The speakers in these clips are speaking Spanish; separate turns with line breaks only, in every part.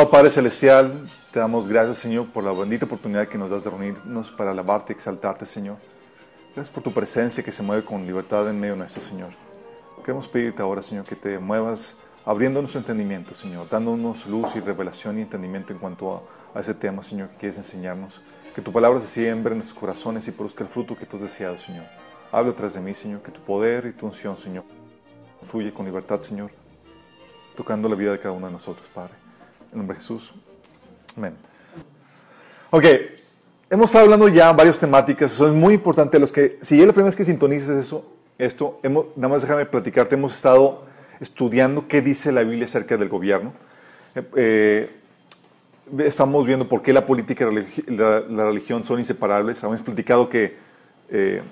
Amado Padre Celestial, te damos gracias, Señor, por la bendita oportunidad que nos das de reunirnos para alabarte y exaltarte, Señor. Gracias por tu presencia que se mueve con libertad en medio nuestro, Señor. Queremos pedirte ahora, Señor, que te muevas abriendo nuestro entendimiento, Señor, dándonos luz y revelación y entendimiento en cuanto a, a ese tema, Señor, que quieres enseñarnos. Que tu palabra se siembre en nuestros corazones y produzca el fruto que tú has deseado, Señor. Habla tras de mí, Señor, que tu poder y tu unción, Señor, fluye con libertad, Señor, tocando la vida de cada uno de nosotros, Padre. En nombre de Jesús. Amén. Ok, hemos estado hablando ya varias temáticas, eso es muy importante. Los que, si es la primera vez que sintonices eso, esto, hemos, nada más déjame platicarte, hemos estado estudiando qué dice la Biblia acerca del gobierno. Eh, eh, estamos viendo por qué la política y la, la- religión son inseparables. Hemos platicado que eh,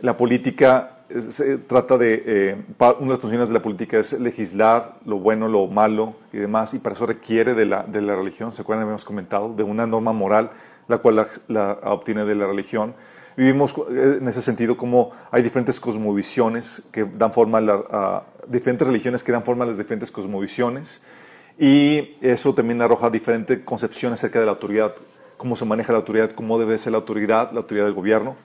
la política se trata de, eh, una de las funciones de la política es legislar lo bueno, lo malo y demás, y para eso requiere de la, de la religión, ¿se acuerdan? Habíamos comentado, de una norma moral, la cual la, obtiene de la religión. Vivimos eh, en ese sentido como hay diferentes cosmovisiones que dan forma a, la- diferentes religiones que dan forma a las diferentes cosmovisiones. Y eso también arroja diferente concepción acerca de la autoridad, cómo se maneja la autoridad, cómo debe ser la autoridad, la autoridad del gobierno.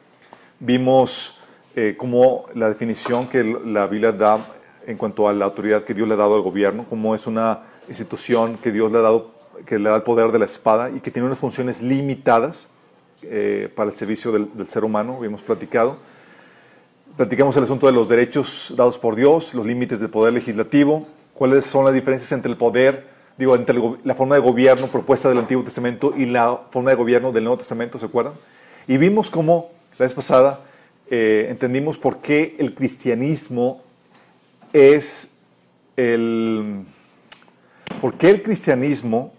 Vimos eh, cómo la definición que la Biblia da en cuanto a la autoridad que Dios le ha dado al gobierno, cómo es una institución que Dios le ha dado, que le da el poder de la espada y que tiene unas funciones limitadas eh, para el servicio del, del ser humano, habíamos platicado. Platicamos el asunto de los derechos dados por Dios, los límites del poder legislativo, cuáles son las diferencias entre el poder, digo, entre el la forma de gobierno propuesta del Antiguo Testamento y la forma de gobierno del Nuevo Testamento, ¿se acuerdan? Y vimos cómo, la vez pasada, eh, entendimos por qué el cristianismo es el... ¿Por qué el cristianismo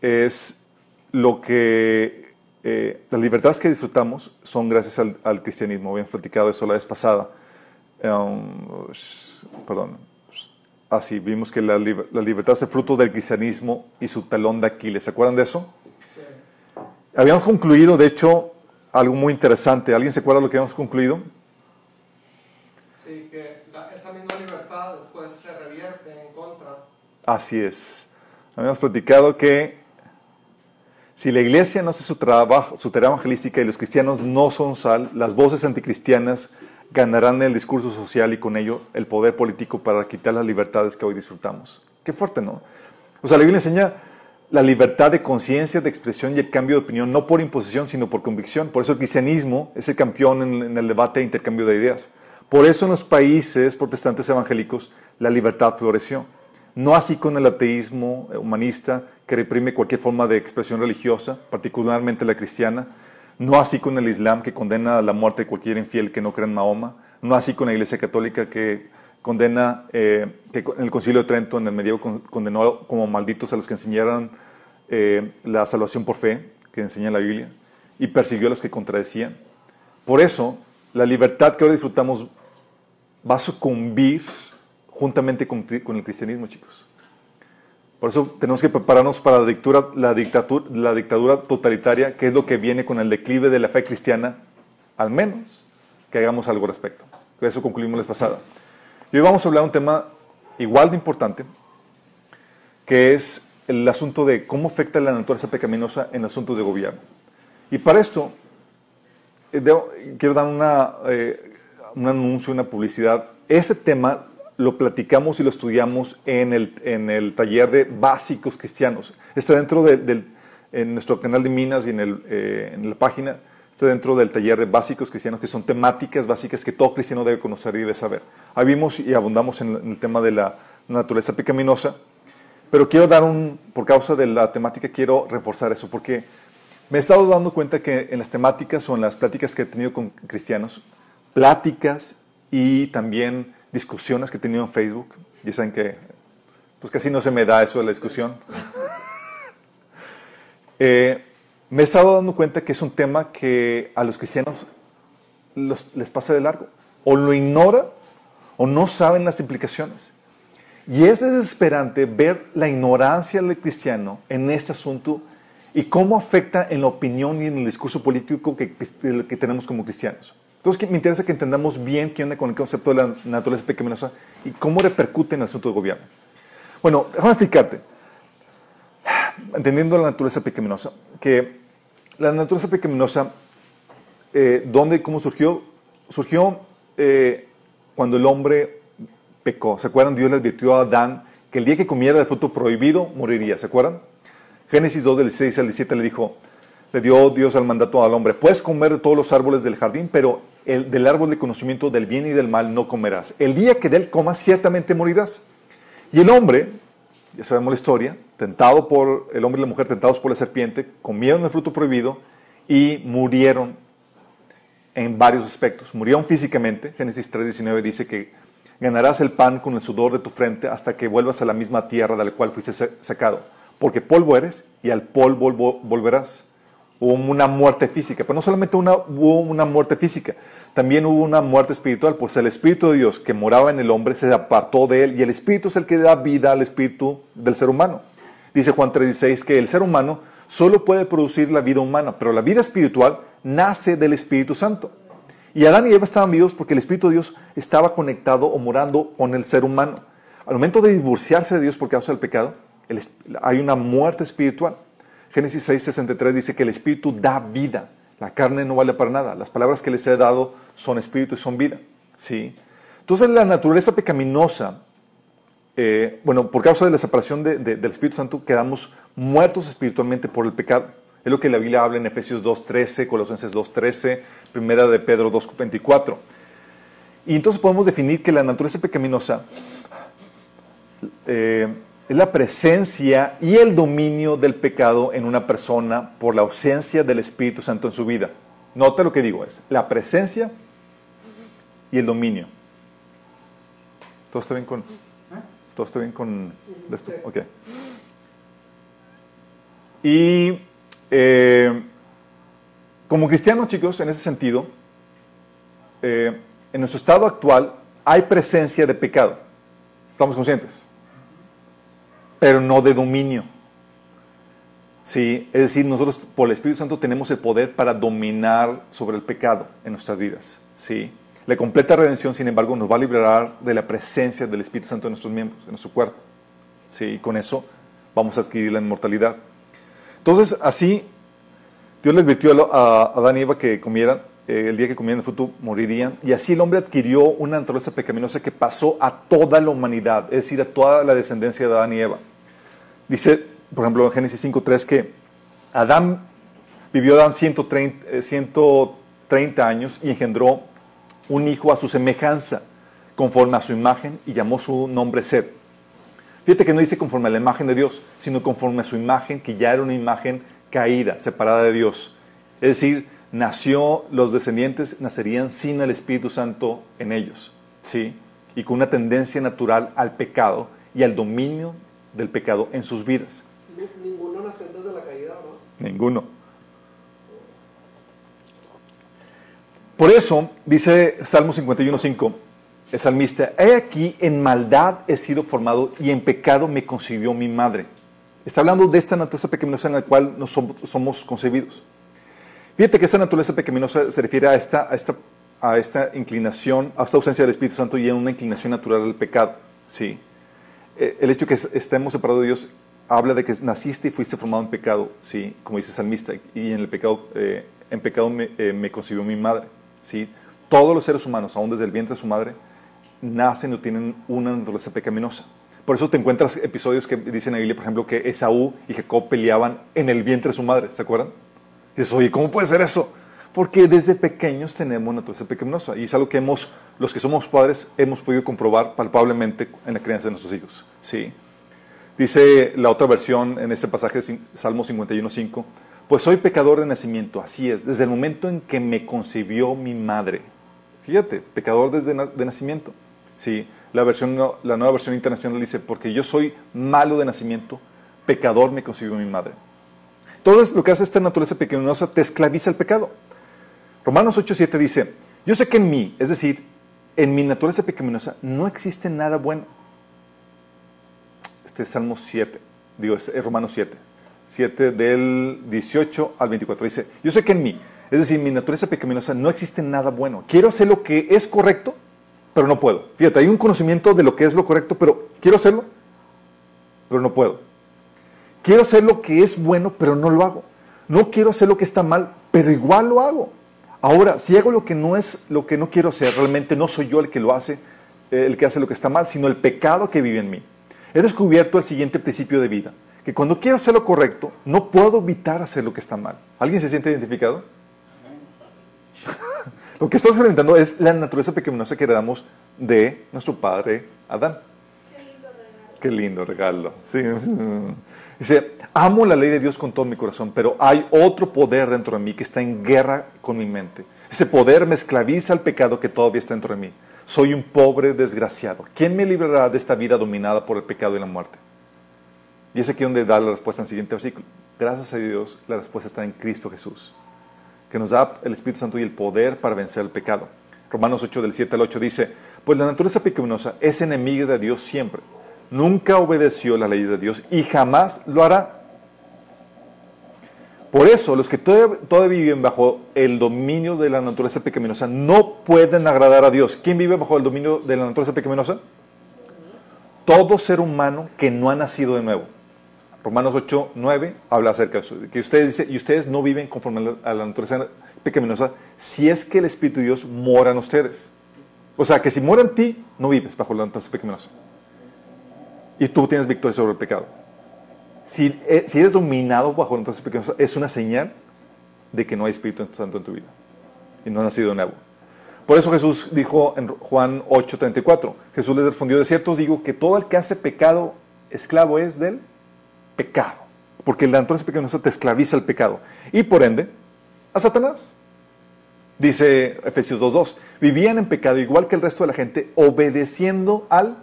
es lo que... eh, las libertades que disfrutamos son gracias al, al cristianismo. Habíamos platicado eso la vez pasada. Um, perdón. Así, vimos que la, la libertad es el fruto del cristianismo y su talón de Aquiles. ¿Se acuerdan de eso? Habíamos concluido, de hecho, algo muy interesante. ¿Alguien se acuerda de lo que habíamos concluido?
Sí, que la- esa misma libertad después se revierte en contra.
Así es. Habíamos platicado que si la iglesia no hace su trabajo, su tarea evangelística y los cristianos no son sal, las voces anticristianas ganarán el discurso social y con ello el poder político para quitar las libertades que hoy disfrutamos. Qué fuerte, ¿no? O sea, la Biblia enseña la libertad de conciencia, de expresión y el cambio de opinión, no por imposición, sino por convicción. Por eso el cristianismo es el campeón en, el debate e intercambio de ideas. Por eso en los países protestantes evangélicos la libertad floreció. No así con el ateísmo humanista que reprime cualquier forma de expresión religiosa, particularmente la cristiana. No así con el Islam que condena la muerte de cualquier infiel que no crea en Mahoma. No así con la Iglesia Católica que condena, eh, que en el Concilio de Trento en el medievo con- condenó como malditos a los que enseñaran eh, la salvación por fe, que enseña la Biblia, y persiguió a los que contradecían. Por eso, la libertad que ahora disfrutamos va a sucumbir juntamente con, con el cristianismo, chicos. Por eso tenemos que prepararnos para la dictadura, la, dictatura, la dictadura totalitaria, que es lo que viene con el declive de la fe cristiana al menos que hagamos algo al respecto. Con eso concluimos la pasada. Y hoy vamos a hablar de un tema igual de importante, que es el asunto de cómo afecta la naturaleza pecaminosa en asuntos de gobierno. Y para esto, eh, quiero dar una, eh, un anuncio, una publicidad. Este tema lo platicamos y lo estudiamos en el, en el taller de básicos cristianos. Está dentro de- en nuestro canal de Minas y en, el, eh, en la página, está dentro del taller de básicos cristianos, que son temáticas básicas que todo cristiano debe conocer y debe saber. Ahí vimos y abundamos en, el tema de la naturaleza pecaminosa, pero quiero dar un, por causa de la temática, quiero reforzar eso, porque me he estado dando cuenta que en las temáticas o en las pláticas que he tenido con cristianos, pláticas y también discusiones que he tenido en Facebook, ya saben que pues casi no se me da eso de la discusión. Eh, me he estado dando cuenta que es un tema que a los cristianos les pasa de largo. O lo ignora o no saben las implicaciones. Y es desesperante ver la ignorancia del cristiano en este asunto y cómo afecta en la opinión y en el discurso político que, tenemos como cristianos. Entonces me interesa que entendamos bien qué onda con el concepto de la naturaleza pecaminosa y cómo repercute en el asunto del gobierno. Bueno, déjame explicarte entendiendo la naturaleza pecaminosa, que la naturaleza pecaminosa, eh, ¿dónde y cómo surgió? Surgió eh, cuando el hombre pecó. ¿Se acuerdan? Dios le advirtió a Adán que el día que comiera del fruto prohibido moriría. ¿Se acuerdan? Génesis 2, del 16 al 17 le dijo, le dio Dios al mandato al hombre, puedes comer de todos los árboles del jardín, pero el, del árbol de conocimiento del bien y del mal no comerás. El día que de él comas, ciertamente morirás. Y el hombre, ya sabemos la historia, tentado por el hombre y la mujer, tentados por la serpiente, comieron el fruto prohibido y murieron en varios aspectos. Murieron físicamente, Génesis 3.19 dice que ganarás el pan con el sudor de tu frente hasta que vuelvas a la misma tierra de la cual fuiste sa- sacado, porque polvo eres y al polvo vol- volverás. Hubo una muerte física, pero no solamente una, hubo una muerte física, también hubo una muerte espiritual, pues el Espíritu de Dios que moraba en el hombre se apartó de él y el Espíritu es el que da vida al Espíritu del ser humano. Dice Juan 3:16 que el ser humano solo puede producir la vida humana, pero la vida espiritual nace del Espíritu Santo. Y Adán y Eva estaban vivos porque el Espíritu de Dios estaba conectado o morando con el ser humano. Al momento de divorciarse de Dios por causa del pecado, hay una muerte espiritual. Génesis 6:63 dice que el Espíritu da vida. La carne no vale para nada. Las palabras que les he dado son espíritu y son vida. ¿sí? Entonces la naturaleza pecaminosa eh, bueno, por causa de la separación de- de- del Espíritu Santo, quedamos muertos espiritualmente por el pecado. Es lo que la Biblia habla en Efesios 2.13, Colosenses 2.13, Primera de Pedro 2.24. Y entonces podemos definir que la naturaleza pecaminosa eh, es la presencia y el dominio del pecado en una persona por la ausencia del Espíritu Santo en su vida. Nota lo que digo, es la presencia y el dominio. ¿Todo está bien con...? ¿Todo está bien con esto? Ok. Y eh, como cristianos, chicos, en ese sentido, eh, en nuestro estado actual hay presencia de pecado. ¿Estamos conscientes? Pero no de dominio. Sí, es decir, nosotros por el Espíritu Santo tenemos el poder para dominar sobre el pecado en nuestras vidas. Sí. La completa redención, sin embargo, nos va a liberar de la presencia del Espíritu Santo en nuestros miembros, en nuestro cuerpo. Sí, y con eso vamos a adquirir la inmortalidad. Entonces, así, Dios les advirtió a a Adán y Eva que comieran, eh, el día que comieran el fruto morirían, y así el hombre adquirió una naturaleza pecaminosa que pasó a toda la humanidad, es decir, a toda la descendencia de Adán y Eva. Dice, por ejemplo, en Génesis 5.3 que Adán vivió Adán 130, eh, 130 años y engendró un hijo a su semejanza, conforme a su imagen, y llamó su nombre Sed. Fíjate que no dice conforme a la imagen de Dios, sino conforme a su imagen, que ya era una imagen caída, separada de Dios. Es decir, nació, los descendientes nacerían sin el Espíritu Santo en ellos, ¿sí? Y con una tendencia natural al pecado y al dominio del pecado en sus vidas.
Ni- Ninguno nació antes de la caída, ¿no?
Ninguno. Por eso, dice Salmo 51.5, el salmista, he aquí en maldad he sido formado y en pecado me concibió mi madre. Está hablando de esta naturaleza pecaminosa en la cual nos somos, somos concebidos. Fíjate que esta naturaleza pecaminosa se refiere a esta, inclinación, a esta ausencia del Espíritu Santo y a una inclinación natural al pecado. ¿sí? Eh, El hecho de que estemos separados de Dios habla de que naciste y fuiste formado en pecado, ¿sí? como dice el salmista, y en el pecado, eh, en pecado me, eh, me concibió mi madre. ¿sí? Todos los seres humanos, aún desde el vientre de su madre, nacen o tienen una naturaleza pecaminosa. Por eso te encuentras episodios que dicen en la Biblia, por ejemplo, que Esaú y Jacob peleaban en el vientre de su madre, ¿se acuerdan? Dices, oye, ¿cómo puede ser eso? Porque desde pequeños tenemos naturaleza pecaminosa y es algo que hemos, los que somos padres, hemos podido comprobar palpablemente en la crianza de nuestros hijos. ¿sí? Dice la otra versión en este pasaje de Salmo 51.5, pues soy pecador de nacimiento, así es, desde el momento en que me concibió mi madre. Fíjate, pecador desde de nacimiento. Sí, la, versión, la nueva versión internacional dice, porque yo soy malo de nacimiento, pecador me concibió mi madre. Entonces, lo que hace esta naturaleza pecaminosa te esclaviza el pecado. Romanos 8.7 dice, yo sé que en mí, es decir, en mi naturaleza pecaminosa, no existe nada bueno. Este es Salmo 7, digo, es Romanos 7, 7 del 18 al 24. Dice, yo sé que en mí, es decir, en mi naturaleza pecaminosa, no existe nada bueno. Quiero hacer lo que es correcto, pero no puedo. Fíjate, hay un conocimiento de lo que es lo correcto, pero quiero hacerlo, pero no puedo. Quiero hacer lo que es bueno, pero no lo hago. No quiero hacer lo que está mal, pero igual lo hago. Ahora, si hago lo que no es lo que no quiero hacer, realmente no soy yo el que lo hace, eh, el que hace lo que está mal, sino el pecado que vive en mí. He descubierto el siguiente principio de vida, que cuando quiero hacer lo correcto, no puedo evitar hacer lo que está mal. ¿Alguien se siente identificado? lo que estás experimentando es la naturaleza pecaminosa que heredamos de nuestro padre Adán. Qué lindo regalo. Sí. Dice, amo la ley de Dios con todo mi corazón, pero hay otro poder dentro de mí que está en guerra con mi mente. Ese poder me esclaviza al pecado que todavía está dentro de mí. Soy un pobre desgraciado. ¿Quién me librará de esta vida dominada por el pecado y la muerte? Y es aquí donde da la respuesta en el siguiente versículo. Gracias a Dios, la respuesta está en Cristo Jesús, que nos da el Espíritu Santo y el poder para vencer el pecado. Romanos 8 del 7 al 8 dice, pues la naturaleza pecaminosa es enemiga de Dios siempre. Nunca obedeció la ley de Dios y jamás lo hará. Por eso, los que todavía, viven bajo el dominio de la naturaleza pecaminosa no pueden agradar a Dios. ¿Quién vive bajo el dominio de la naturaleza pecaminosa? Todo ser humano que no ha nacido de nuevo. Romanos 8, 9 habla acerca de eso. Que ustedes dice, y ustedes no viven conforme a la, a la naturaleza pecaminosa si es que el Espíritu de Dios mora en ustedes. O sea, que si mora en ti, no vives bajo la naturaleza pecaminosa. Y tú tienes victoria sobre el pecado. Si, eh, eres dominado bajo naturaleza pecaminosa, es una señal de que no hay Espíritu Santo en tu vida. Y no has nacido de nuevo. Por eso Jesús dijo en Juan 8:34, Jesús les respondió, de cierto os digo que todo el que hace pecado, esclavo es del pecado. Porque la naturaleza pecaminosa te esclaviza al pecado. Y por ende, a Satanás. Dice Efesios 2.2, vivían en pecado igual que el resto de la gente, obedeciendo al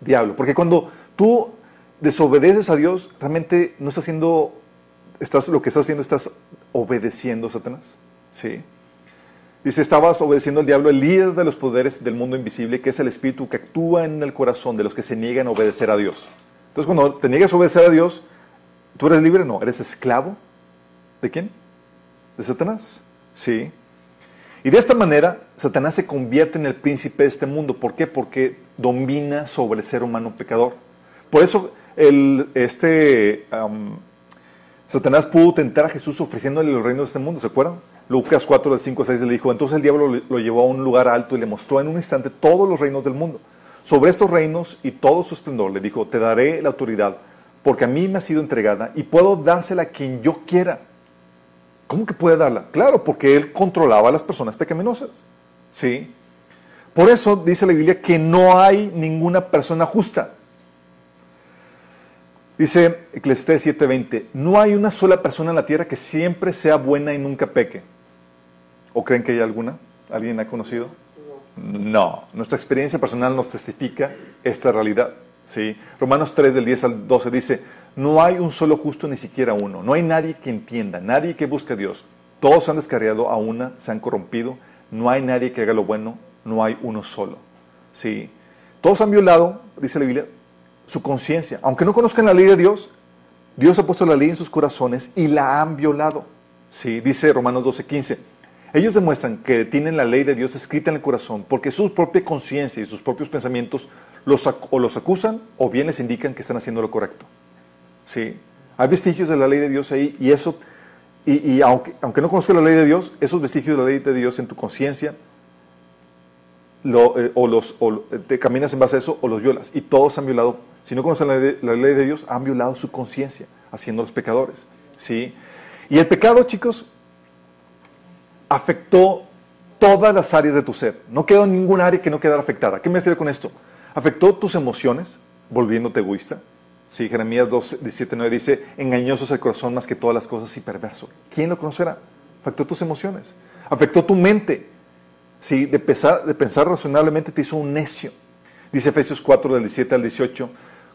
diablo. Porque cuando tú desobedeces a Dios, realmente no estás haciendo, estás, lo que estás haciendo, estás obedeciendo a Satanás. Sí. Dice, estabas obedeciendo al diablo, el líder de los poderes del mundo invisible, que es el espíritu que actúa en el corazón de los que se niegan a obedecer a Dios. Entonces, cuando te niegas a obedecer a Dios, ¿tú eres libre? No, eres esclavo. ¿De quién? De Satanás. Sí. Y de esta manera, Satanás se convierte en el príncipe de este mundo. ¿Por qué? Porque domina sobre el ser humano pecador. Por eso, el, este, Satanás pudo tentar a Jesús ofreciéndole los reinos de este mundo, ¿se acuerdan? Lucas 4, del 5 al 6 le dijo, entonces el diablo lo, lo llevó a un lugar alto y le mostró en un instante todos los reinos del mundo. Sobre estos reinos y todo su esplendor le dijo, te daré la autoridad, porque a mí me ha sido entregada y puedo dársela a quien yo quiera. ¿Cómo que puede darla? Claro, porque él controlaba a las personas pecaminosas. ¿Sí? Por eso dice la Biblia que no hay ninguna persona justa. Dice Eclesiastés 7:20, no hay una sola persona en la tierra que siempre sea buena y nunca peque. ¿O creen que hay alguna? ¿Alguien ha conocido? No, nuestra experiencia personal nos testifica esta realidad. ¿sí? Romanos 3 del 10 al 12 dice, no hay un solo justo ni siquiera uno, no hay nadie que entienda, nadie que busque a Dios. Todos se han descarriado a una, se han corrompido, no hay nadie que haga lo bueno, no hay uno solo. ¿sí? Todos han violado, dice la Biblia, su conciencia. Aunque no conozcan la ley de Dios, Dios ha puesto la ley en sus corazones y la han violado. Sí, dice Romanos 12:15. Ellos demuestran que tienen la ley de Dios escrita en el corazón porque su propia conciencia y sus propios pensamientos los, o los acusan o bien les indican que están haciendo lo correcto. Sí, hay vestigios de la ley de Dios ahí y eso, y, aunque, aunque no conozcas la ley de Dios, esos vestigios de la ley de Dios en tu conciencia, eh, o, los, te caminas en base a eso o los violas. Y todos han violado, si no conocen la, la ley de Dios, han violado su conciencia, haciendo los pecadores. ¿sí? Y el pecado, chicos, afectó todas las áreas de tu ser. No quedó ningún área que no quedara afectada. ¿Qué me refiero con esto? Afectó tus emociones, volviéndote egoísta. Sí, Jeremías 2, 17, 9 dice, engañoso es el corazón más que todas las cosas y perverso. ¿Quién lo conocerá? Afectó tus emociones. Afectó tu mente. Sí, de, pensar, razonablemente te hizo un necio. Dice Efesios 4, del 17 al 18,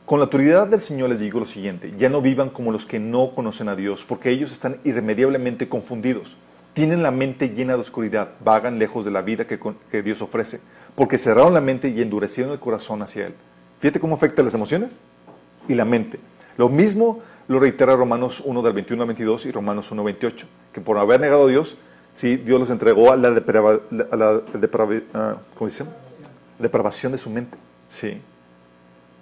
con la autoridad del Señor les digo lo siguiente, ya no vivan como los que no conocen a Dios, porque ellos están irremediablemente confundidos. Tienen la mente llena de oscuridad, vagan lejos de la vida que, que Dios ofrece, porque cerraron la mente y endurecieron el corazón hacia Él. Fíjate cómo afecta las emociones y la mente. Lo mismo lo reitera Romanos 1 del 21 al 22 y Romanos 1 28, que por haber negado a Dios, sí, Dios los entregó a la, ah, depravación de su mente. Sí.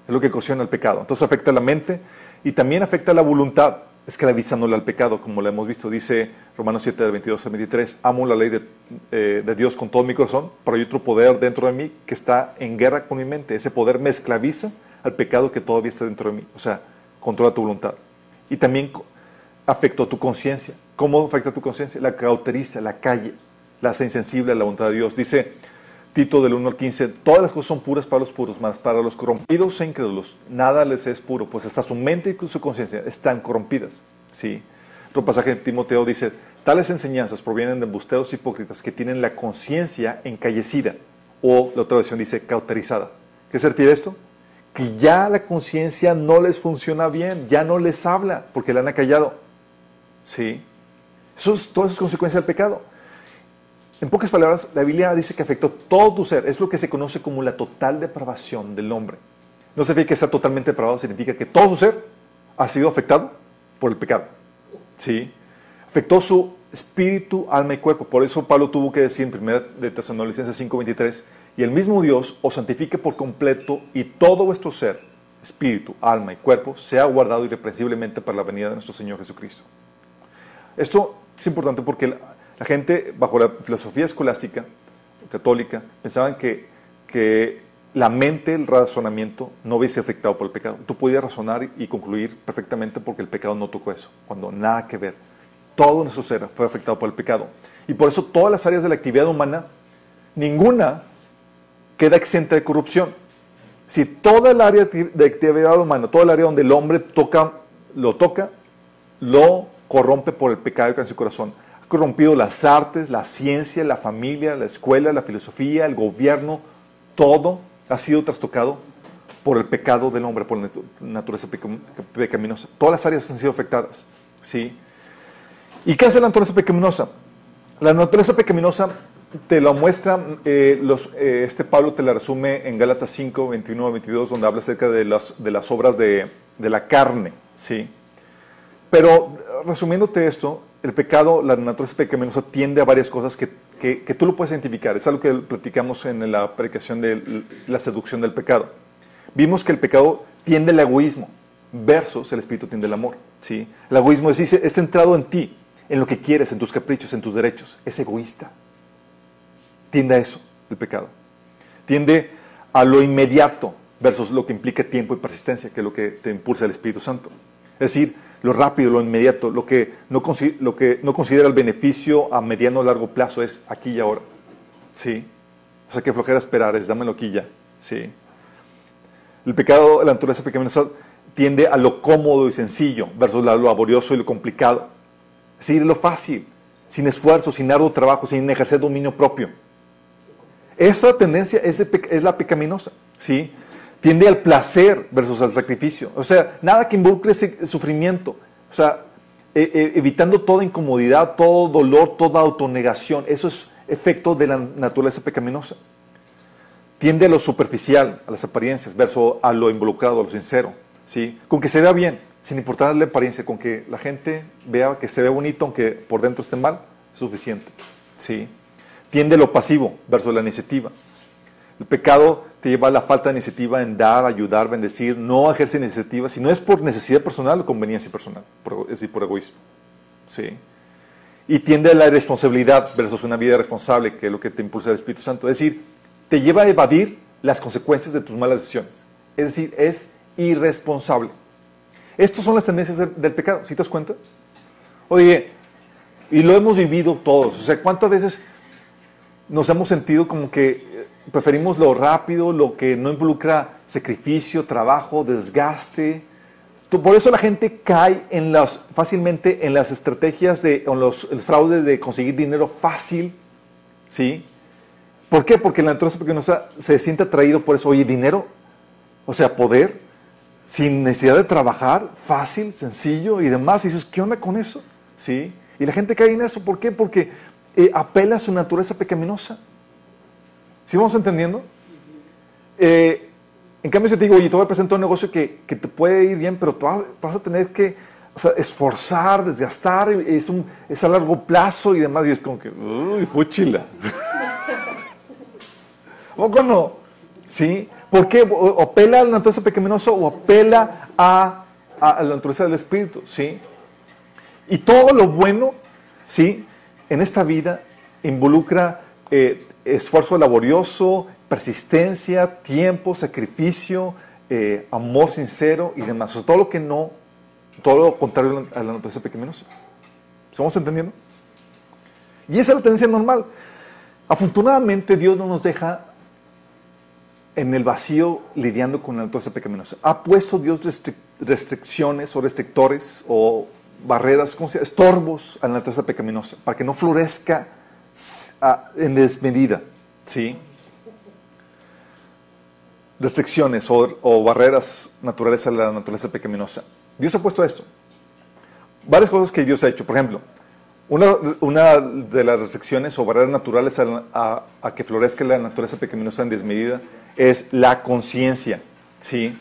Es lo que ocasiona el pecado. Entonces afecta la mente y también afecta la voluntad esclavizándole al pecado, como lo hemos visto. Dice Romanos 7, del 22 al 23, amo la ley eh, de, Dios con todo mi corazón, pero hay otro poder dentro de mí que está en guerra con mi mente. Ese poder me esclaviza al pecado que todavía está dentro de mí. O sea, controla tu voluntad. Y también afectó tu conciencia. ¿Cómo afecta tu conciencia? La cauteriza, la calle, la hace insensible a la voluntad de Dios. Dice Tito del 1 al 15, todas las cosas son puras para los puros, mas para los corrompidos e incrédulos nada les es puro, pues hasta su mente y su conciencia están corrompidas. ¿sí? Otro pasaje de Timoteo dice, tales enseñanzas provienen de embusteros hipócritas que tienen la conciencia encallecida, o la otra versión dice cauterizada. ¿Qué se refiere esto? Que ya la conciencia no les funciona bien, ya no les habla, porque la han acallado. ¿Sí? Eso es, todas esas consecuencias del pecado. En pocas palabras, la Biblia dice que afectó todo tu ser. Es lo que se conoce como la total depravación del hombre. No significa que está totalmente depravado, significa que todo su ser ha sido afectado por el pecado. ¿Sí? Afectó su espíritu, alma y cuerpo. Por eso Pablo tuvo que decir en 1 de Tesalonicenses 5:23, y el mismo Dios os santifique por completo y todo vuestro ser, espíritu, alma y cuerpo, sea guardado irreprensiblemente para la venida de nuestro Señor Jesucristo. Esto es importante porque la gente, bajo la filosofía escolástica católica, pensaban que, que la mente, el razonamiento, no hubiese afectado por el pecado. Tú podías razonar y concluir perfectamente porque el pecado no tocó eso, cuando nada que ver. Todo nuestro ser fue afectado por el pecado. Y por eso todas las áreas de la actividad humana, ninguna queda exenta de corrupción. Si toda el área de actividad humana, todo el área donde el hombre toca, lo toca, lo corrompe por el pecado que en su corazón corrompido las artes, la ciencia, la familia, la escuela, la filosofía, el gobierno, todo ha sido trastocado por el pecado del hombre, por la naturaleza pecaminosa. Todas las áreas han sido afectadas. ¿sí? ¿Y qué hace la naturaleza pecaminosa? La naturaleza pecaminosa te lo muestra, eh, eh, este Pablo te la resume en Gálatas 5, 21 22, donde habla acerca de las, de las obras de, de la carne. ¿sí? Pero resumiéndote esto, el pecado, la naturaleza pecaminosa tiende a varias cosas que, que, tú lo puedes identificar. Es algo que platicamos en la predicación de la seducción del pecado. Vimos que el pecado tiende al egoísmo versus el espíritu tiende al amor. ¿sí? El egoísmo es, es centrado en ti, en lo que quieres, en tus caprichos, en tus derechos. Es egoísta. Tiende a eso, el pecado. Tiende a lo inmediato versus lo que implica tiempo y persistencia, que es lo que te impulsa el Espíritu Santo. Es decir, lo rápido, lo inmediato, lo que no, lo que no considera el beneficio a mediano o largo plazo es aquí y ahora. ¿Sí? O sea, que flojera esperar, es dámelo aquí ya. ¿Sí? El pecado, la naturaleza pecaminosa tiende a lo cómodo y sencillo versus lo laborioso y lo complicado. Decir, lo fácil, sin esfuerzo, sin arduo trabajo, sin ejercer dominio propio. Esa tendencia es, es la pecaminosa. ¿sí? Tiende al placer versus al sacrificio. O sea, nada que involucre ese sufrimiento. O sea, e, e, evitando toda incomodidad, todo dolor, toda autonegación. Eso es efecto de la naturaleza pecaminosa. Tiende a lo superficial, a las apariencias, versus a lo involucrado, a lo sincero. ¿sí? Con que se vea bien, sin importar la apariencia, con que la gente vea que se ve bonito aunque por dentro esté mal, es suficiente. ¿sí? Tiende lo pasivo versus la iniciativa. El pecado te lleva a la falta de iniciativa en dar, ayudar, bendecir, no ejerce iniciativa, si no es por necesidad personal o conveniencia personal, por, es decir, por egoísmo. ¿sí? Y tiende a la irresponsabilidad versus una vida responsable, que es lo que te impulsa el Espíritu Santo. Es decir, te lleva a evadir las consecuencias de tus malas decisiones. Es decir, es irresponsable. Estas son las tendencias del, del pecado, ¿sí te das cuenta? Oye, y lo hemos vivido todos. O sea, ¿cuántas veces nos hemos sentido como que eh, preferimos lo rápido, lo que no involucra sacrificio, trabajo, desgaste? Por eso la gente cae en las, fácilmente en las estrategias de, los el fraude de conseguir dinero fácil, ¿sí? ¿Por qué? Porque la naturaleza pecaminosa se siente atraído por eso. Oye, dinero, o sea, poder, sin necesidad de trabajar, fácil, sencillo y demás. Y dices, ¿qué onda con eso? ¿Sí? Y la gente cae en eso. ¿Por qué? Porque eh, apela a su naturaleza pecaminosa. ¿Sí vamos entendiendo? Eh, en cambio, si te digo, oye, te voy a presentar un negocio que, que te puede ir bien, pero tú vas, vas a tener que o sea, esforzar, desgastar, es, un, es a largo plazo y demás. Y es como que, uy, fúchila. ¿O no? ¿Sí? ¿Por qué? O, apela a la naturaleza pecaminosa o apela a- a la naturaleza del Espíritu, ¿sí? Y todo lo bueno, ¿sí? En esta vida involucra eh, esfuerzo laborioso, persistencia, tiempo, sacrificio, eh, amor sincero y demás. Todo lo que no, todo lo contrario a la naturaleza pecaminosa. ¿Estamos entendiendo? Y esa es la tendencia normal. Afortunadamente Dios no nos deja en el vacío lidiando con la naturaleza pecaminosa. Ha puesto Dios restric- restricciones o restrictores o barreras, ¿cómo se llama? Estorbos a la naturaleza pecaminosa para que no florezca en desmedida. ¿Sí? Restricciones o, barreras naturales a la naturaleza pecaminosa. Dios ha puesto esto. Varias cosas que Dios ha hecho. Por ejemplo, una, de las restricciones o barreras naturales a- a que florezca la naturaleza pecaminosa en desmedida es la conciencia. ¿sí?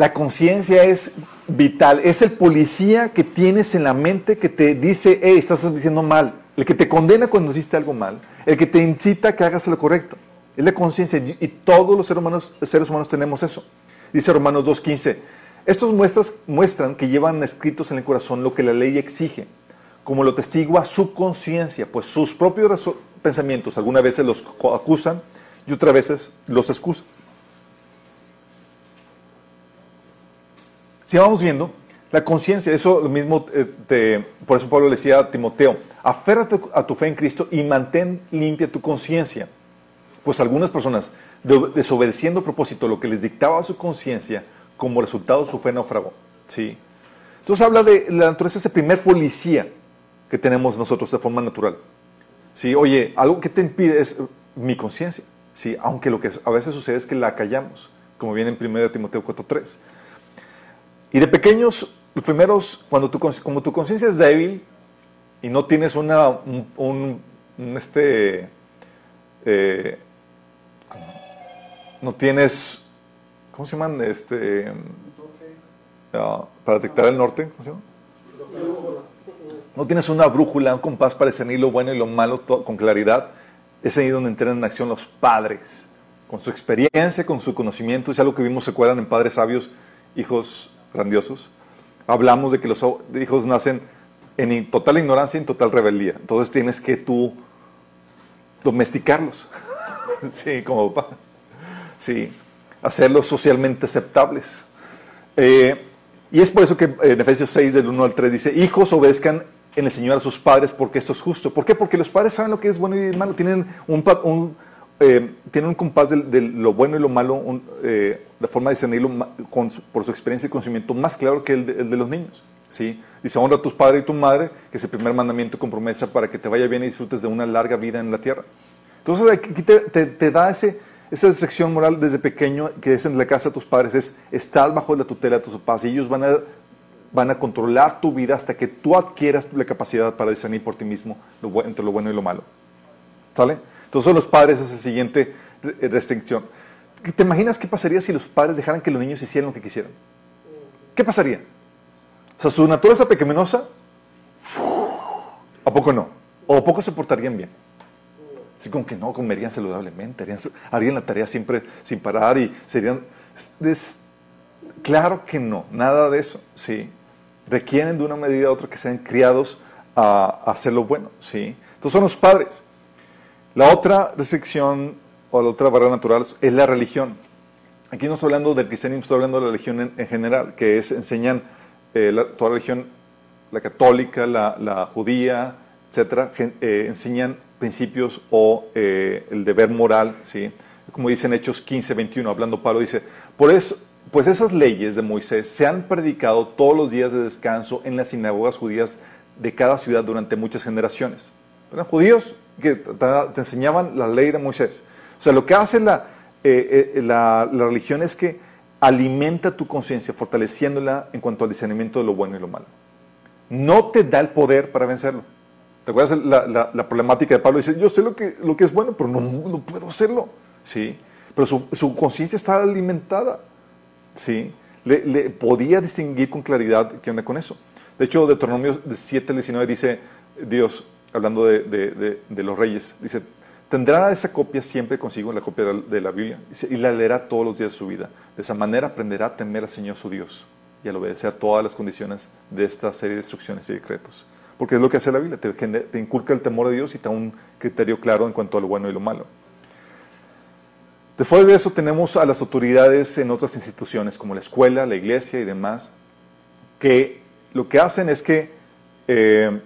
La conciencia es vital, es el policía que tienes en la mente que te dice, hey, estás diciendo mal, el que te condena cuando hiciste algo mal, el que te incita a que hagas lo correcto. Es la conciencia y todos los seres humanos, seres humanos tenemos eso. Dice Romanos 2.15, estos muestras, muestran que llevan escritos en el corazón lo que la ley exige, como lo testigua su conciencia, pues sus propios pensamientos algunas veces los acusan y otras veces los excusan. Si vamos viendo, la conciencia, eso mismo, eh, te- por eso Pablo le decía a Timoteo, aférrate a tu fe en Cristo y mantén limpia tu conciencia. Pues algunas personas, de- desobedeciendo a propósito lo que les dictaba su conciencia, como resultado su fe naufragó. ¿sí? Entonces habla de la naturaleza, ese primer policía que tenemos nosotros de forma natural. ¿sí? Oye, algo que te impide es eh, mi conciencia. ¿sí? Aunque lo que a veces sucede es que la callamos, como viene en 1 Timoteo 4.3. Y de pequeños, los primeros, cuando tu, como tu conciencia es débil y no tienes una, un, un- un este, eh, no tienes, ¿cómo se llaman? Este, para detectar el norte, ¿cómo se llama? No tienes una brújula, un compás para discernir lo bueno y lo malo con claridad. Es ahí donde entran en acción los padres, con su experiencia, con su conocimiento. Es algo que vimos, se acuerdan en Padres Sabios, hijos grandiosos. Hablamos de que los hijos nacen en total ignorancia y en total rebeldía. Entonces tienes que tú domesticarlos. sí, como papá. Sí, hacerlos socialmente aceptables. Eh, y es por eso que en Efesios 6, del 1 al 3, dice, hijos obedezcan en el Señor a sus padres porque esto es justo. ¿Por qué? Porque los padres saben lo que es bueno y malo. Tienen un, un, eh, tienen un compás de, de lo bueno y lo malo, un, eh, la forma de discernirlo con por su experiencia y conocimiento más claro que el de, el de los niños. ¿sí? Dice, honra a tus padres y tu madre, que es el primer mandamiento con promesa para que te vaya bien y disfrutes de una larga vida en la tierra. Entonces aquí te, te- te da ese, esa restricción moral desde pequeño que es en la casa de tus padres, es estás bajo la tutela de tus papás y ellos van a, van a controlar tu vida hasta que tú adquieras la capacidad para discernir por ti mismo lo entre lo bueno y lo malo. ¿Sale? Entonces los padres es la siguiente re- restricción. ¿Te imaginas qué pasaría si los padres dejaran que los niños hicieran lo que quisieran? ¿Qué ¿qué pasaría? O sea, su naturaleza pecaminosa, ¿a poco no? ¿O a poco se portarían bien? Así como que no, comerían saludablemente, harían, harían la tarea siempre sin parar y serían... es- claro que no, nada de eso, ¿sí? Requieren de una medida u otra que sean criados a, a hacer lo bueno, ¿sí? Entonces son los padres. La otra restricción o la otra barrera natural es la religión. Aquí no estoy hablando del cristianismo, estoy hablando de la religión en, en general, que es, enseñan eh, toda la religión, la católica, la, judía, etcétera, eh, enseñan principios o eh, el deber moral, ¿sí? Como dice en Hechos 15, 21, hablando Pablo, dice, por eso, pues esas leyes de Moisés se han predicado todos los días de descanso en las sinagogas judías de cada ciudad durante muchas generaciones. Eran judíos que te, te enseñaban la ley de Moisés. O sea, lo que hace la, eh, eh, la, la religión es que alimenta tu conciencia, fortaleciéndola en cuanto al discernimiento de lo bueno y lo malo. No te da el poder para vencerlo. ¿Te acuerdas la, la- la problemática de Pablo? Dice, yo sé lo que, lo que es bueno, pero no, no puedo hacerlo. ¿Sí? Pero su, su conciencia está alimentada. ¿Sí? Le, le podía distinguir con claridad qué onda con eso. De hecho, Deuteronomio 7 al 19 dice, Dios, hablando de, los reyes, dice, tendrá esa copia siempre consigo, la copia de la, Biblia, y la leerá todos los días de su vida. De esa manera aprenderá a temer al Señor su Dios y al obedecer todas las condiciones de esta serie de instrucciones y decretos. Porque es lo que hace la Biblia, te inculca el temor de Dios y te da un criterio claro en cuanto a lo bueno y lo malo. Después de eso tenemos a las autoridades en otras instituciones como la escuela, la iglesia y demás, que lo que hacen es que eh,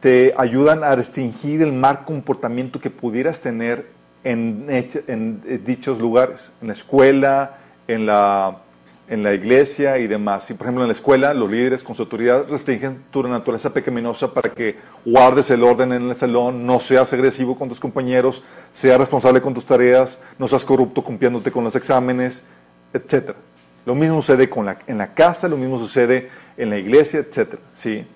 te ayudan a restringir el mal comportamiento que pudieras tener en, eh, dichos lugares, en la escuela, en la, iglesia y demás. Y, por ejemplo, en la escuela, los líderes con su autoridad restringen tu naturaleza pecaminosa para que guardes el orden en el salón, no seas agresivo con tus compañeros, seas responsable con tus tareas, no seas corrupto cumpliéndote con los exámenes, etc. Lo mismo sucede con en la casa, lo mismo sucede en la iglesia, etc. ¿sí?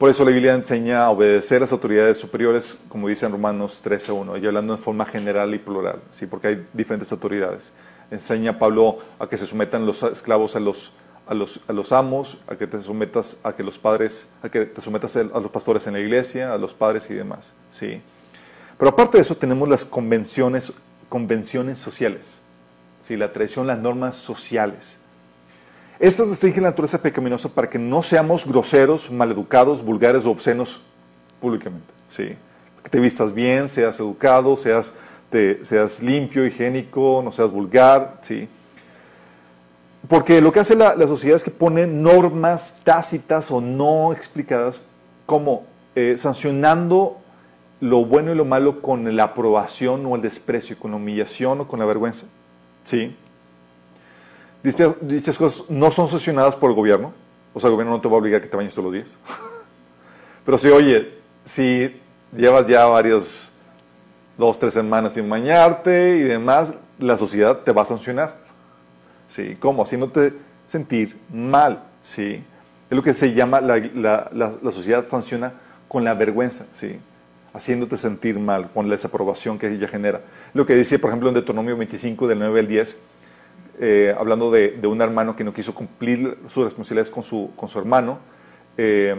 Por eso la Biblia enseña a obedecer a las autoridades superiores, como dice en Romanos 13.1, y hablando en forma general y plural, ¿sí? porque hay diferentes autoridades. Enseña a Pablo a que se sometan los esclavos a los, a los, a los amos, a que te sometas a que los padres, a que te sometas a los pastores en la iglesia, a los padres y demás. ¿sí? Pero aparte de eso tenemos las convenciones, convenciones sociales, ¿sí? la tradición, las normas sociales. Estas restringen la naturaleza pecaminosa para que no seamos groseros, maleducados, vulgares o obscenos públicamente. ¿sí? Que te vistas bien, seas educado, seas, te- seas limpio, higiénico, no seas vulgar. ¿sí? Porque lo que hace la, la sociedad es que pone normas tácitas o no explicadas como eh, sancionando lo bueno y lo malo con la aprobación o el desprecio, con la humillación o con la vergüenza. ¿Sí? Dichas, dichas cosas no son sancionadas por el gobierno. O sea, el gobierno no te va a obligar a que te bañes todos los días. Pero si, oye, si llevas ya varios, dos, tres semanas sin bañarte y demás, la sociedad te va a sancionar. ¿Sí? ¿Cómo? Haciéndote sentir mal. ¿Sí? Es lo que se llama, la, la- la- la sociedad sanciona con la vergüenza. ¿Sí? Haciéndote sentir mal, con la desaprobación que ella genera. Lo que dice, por ejemplo, en Deuteronomio 25, del 9 al 10, eh, hablando de, un hermano que no quiso cumplir sus responsabilidades con su, con su hermano, eh,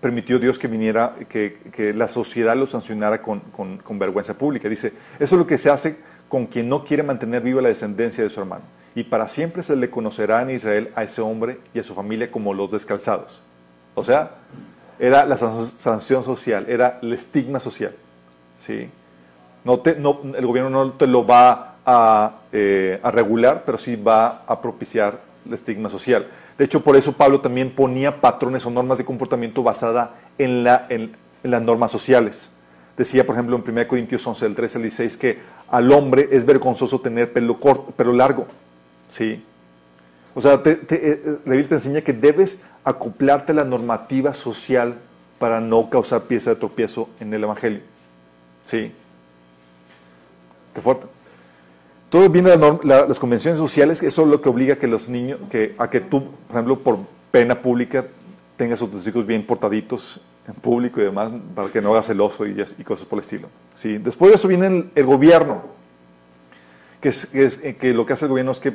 permitió Dios que viniera, que, que la sociedad lo sancionara con, con- con vergüenza pública. Dice, eso es lo que se hace con quien no quiere mantener viva la descendencia de su hermano. Y para siempre se le conocerá en Israel a ese hombre y a su familia como los descalzados. O sea, era la san- sanción social, era el estigma social. ¿sí? No te- no- el gobierno no te lo va a, eh, a regular, pero sí va a propiciar el estigma social. De hecho, por eso Pablo también ponía patrones o normas de comportamiento basada en, la, en, en las normas sociales. Decía, por ejemplo, en 1 Corintios 11, del 13 al 16, que al hombre es vergonzoso tener pelo, corto, pelo largo. ¿sí? O sea, te- eh, eh, la Biblia te enseña que debes acoplarte a la normativa social para no causar pieza de tropiezo en el Evangelio. ¿Sí? Qué fuerte. Todo viene la norm- la- las convenciones sociales, eso es lo que obliga a que los niños, que, a que tú, por ejemplo, por pena pública, tengas a tus hijos bien portaditos en público y demás, para que no hagas celoso y, y cosas por el estilo. ¿sí? Después de eso viene el, el gobierno, que, es, eh, que lo que hace el gobierno es que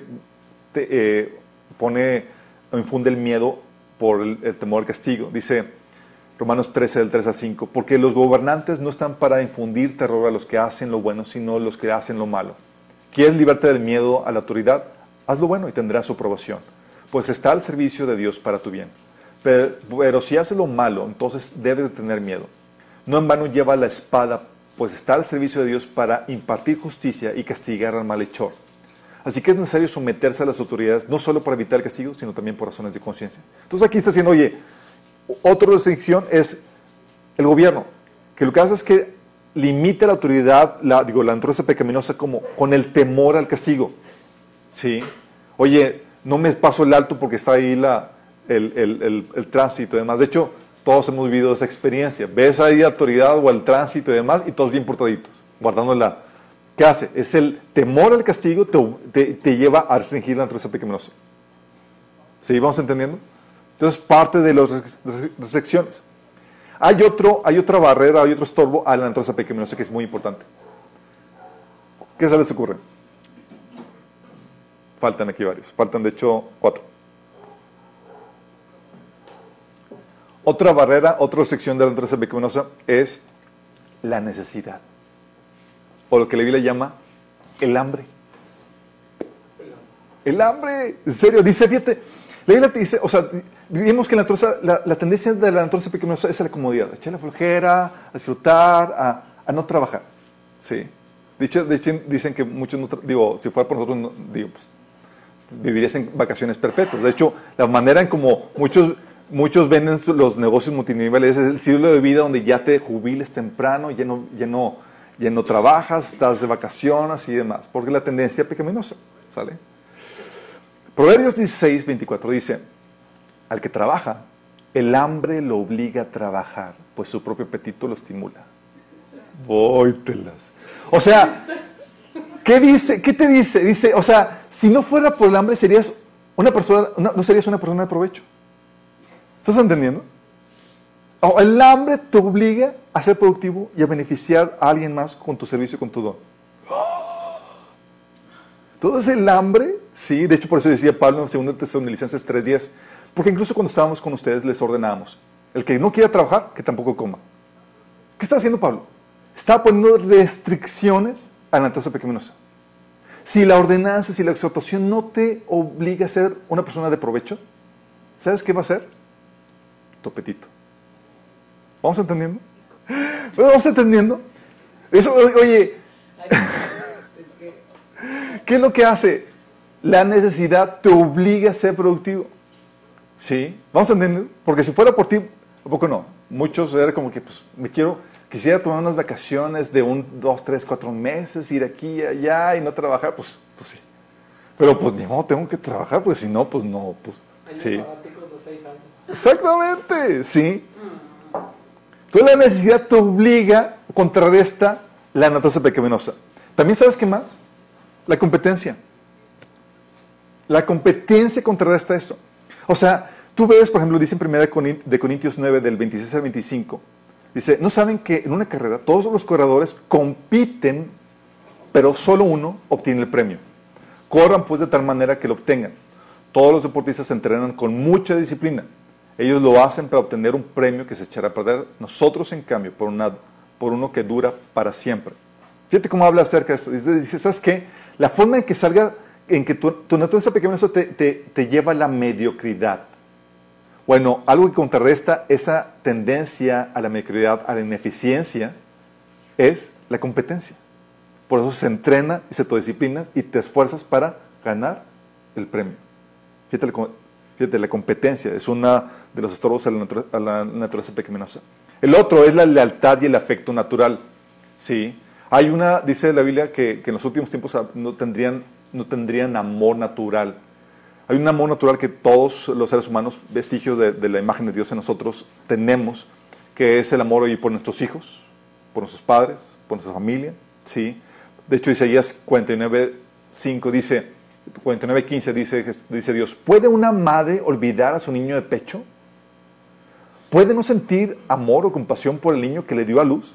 te, eh, pone o infunde el miedo por el, el temor al castigo. Dice Romanos 13, del 3 a 5, porque los gobernantes no están para infundir terror a los que hacen lo bueno, sino a los que hacen lo malo. ¿Quieres librarte del miedo a la autoridad? Haz lo bueno y tendrás su aprobación, pues está al servicio de Dios para tu bien. Pero, si haces lo malo, entonces debes de tener miedo. No en vano lleva la espada, pues está al servicio de Dios para impartir justicia y castigar al malhechor. Así que es necesario someterse a las autoridades, no solo para evitar el castigo, sino también por razones de conciencia. Entonces aquí está diciendo, oye, otra restricción es el gobierno, que lo que hace es que limita la autoridad, la, digo, la naturaleza pecaminosa como con el temor al castigo. ¿Sí? Oye, no me paso el alto porque está ahí la, el, el, el, el tránsito y demás. De hecho, todos hemos vivido esa experiencia. Ves ahí la autoridad o el tránsito y demás y todos bien portaditos, guardando la... ¿Qué hace? Es el temor al castigo te, te, te lleva a restringir la naturaleza pecaminosa. ¿Sí? ¿Vamos entendiendo? Entonces, parte de las restricciones. Hay, otro, hay otra barrera, hay otro estorbo a la naturaleza pecaminosa que es muy importante. ¿Qué se les ocurre? Faltan aquí varios. Faltan, de hecho, cuatro. Otra barrera, otra restricción de la naturaleza pecaminosa es la necesidad. O lo que la Biblia llama el hambre. El hambre, en serio, dice, fíjate, la Biblia te dice, o sea, vimos que la, tendencia de la naturaleza pecaminosa es a la comodidad, a echar la flojera, a disfrutar, a, a no trabajar. Sí. De hecho, dicen que muchos, no digo, si fuera por nosotros, no- digo, pues, vivirías en vacaciones perpetuas. De hecho, la manera en como muchos, muchos venden los negocios multiniveles es el estilo de vida donde ya te jubiles temprano, ya no, ya no, ya no trabajas, estás de vacaciones y demás, porque la tendencia pecaminosa, ¿sale? Proverbios 16, 24 dice, al que trabaja, el hambre lo obliga a trabajar, pues su propio apetito lo estimula. Vóytelas. O sea, ¿qué dice? ¿Qué te dice? Dice, o sea, si no fuera por el hambre serías una persona, no serías una persona de provecho. ¿Estás entendiendo? O el hambre te obliga a ser productivo y a beneficiar a alguien más con tu servicio y con tu don. Entonces el hambre, sí, de hecho por eso decía Pablo en 2 Tesalonicenses 3.10, porque incluso cuando estábamos con ustedes les ordenábamos, el que no quiera trabajar, que tampoco coma. ¿Qué está haciendo Pablo? Está poniendo restricciones a la naturaleza pecaminosa. Si la ordenanza, si la exhortación no te obliga a ser una persona de provecho, ¿sabes qué va a ser? Tu apetito. ¿Vamos entendiendo? ¿Vamos entendiendo? Eso, oye, ¿qué es lo que hace? La necesidad te obliga a ser productivo. ¿Sí? ¿Vamos entendiendo? Porque si fuera por ti, ¿a poco no? Muchos era como que, pues, me quiero, quisiera tomar unas vacaciones de un, dos, tres, cuatro meses, ir aquí y allá y no trabajar, pues, pues sí. Pero pues ni modo, tengo que trabajar, porque si no, pues no, pues,
Años
sí.
sabáticos de seis años.
Exactamente, sí. Entonces la necesidad te obliga, contrarresta la naturaleza pecaminosa. También sabes qué más? La competencia. La competencia contrarresta eso. O sea, tú ves, por ejemplo, dice en 1 Corin- de Corintios 9, del 26 al 25, dice, ¿no saben que en una carrera todos los corredores compiten, pero solo uno obtiene el premio? Corran pues de tal manera que lo obtengan. Todos los deportistas entrenan con mucha disciplina. Ellos lo hacen para obtener un premio que se echará a perder. Nosotros, en cambio, por, una, por uno que dura para siempre. Fíjate cómo habla acerca de esto. Dice, ¿sabes qué? La forma en que salga, en que tu, tu naturaleza pecaminosa te, te, te lleva a la mediocridad. Bueno, algo que contrarresta esa tendencia a la mediocridad, a la ineficiencia, es la competencia. Por eso se entrena y se autodisciplina y te esfuerzas para ganar el premio. Fíjate, la competencia es uno de los estorbos a la, naturaleza pecaminosa. El otro es la lealtad y el afecto natural. Sí. Hay una, dice la Biblia, que, que en los últimos tiempos no tendrían, no tendrían amor natural. Hay un amor natural que todos los seres humanos, vestigios de, la imagen de Dios en nosotros, tenemos, que es el amor hoy por nuestros hijos, por nuestros padres, por nuestra familia. Sí. De hecho, Isaías 49, 5 dice, 49, 15 dice, dice Dios, ¿puede una madre olvidar a su niño de pecho? ¿Puede no sentir amor o compasión por el niño que le dio a luz?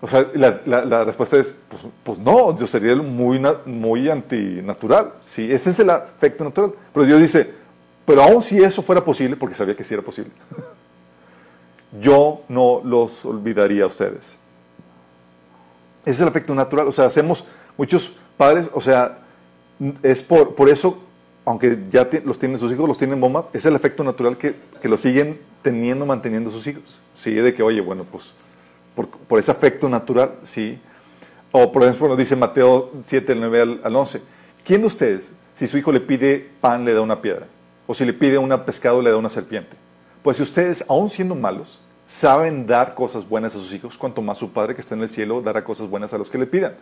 O sea, la, la- la respuesta es, pues, pues no, yo sería muy, muy antinatural. Sí, ese es el afecto natural. Pero Dios dice, pero aun si eso fuera posible, porque sabía que sí era posible, yo no los olvidaría a ustedes. Ese es el afecto natural. O sea, hacemos muchos padres, o sea, es por, por eso, aunque ya los tienen sus hijos, los tienen bomba, es el efecto natural que, que lo siguen teniendo, manteniendo sus hijos. Sí, de que, oye, bueno, pues por, ese afecto natural, sí. O por ejemplo, nos dice Mateo 7, del 9 al, al 11. ¿Quién de ustedes, si su hijo le pide pan, le da una piedra? O si le pide un pescado, le da una serpiente. Pues si ustedes, aun siendo malos, saben dar cosas buenas a sus hijos, cuanto más su Padre que está en el cielo dará cosas buenas a los que le pidan.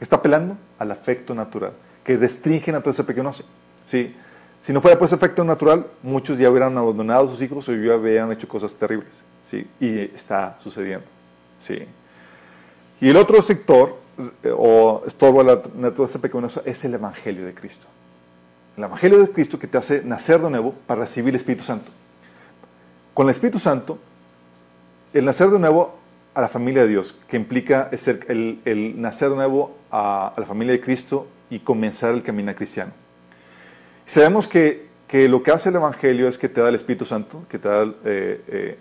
Está apelando al afecto natural, que restringe a todo ese pequeño ¿sí? Si no fuera por ese efecto natural, muchos ya hubieran abandonado a sus hijos o ya hubieran hecho cosas terribles. ¿sí? Y está sucediendo. ¿Sí? Y el otro sector, eh, o estorbo a la naturaleza pecaminosa, es el Evangelio de Cristo. El Evangelio de Cristo que te hace nacer de nuevo para recibir el Espíritu Santo. Con el Espíritu Santo, el nacer de nuevo a la familia de Dios, que implica el, nacer de nuevo a, a la familia de Cristo y comenzar el camino cristiano. Sabemos que, que lo que hace el Evangelio es que te da el Espíritu Santo, que te da, eh, eh,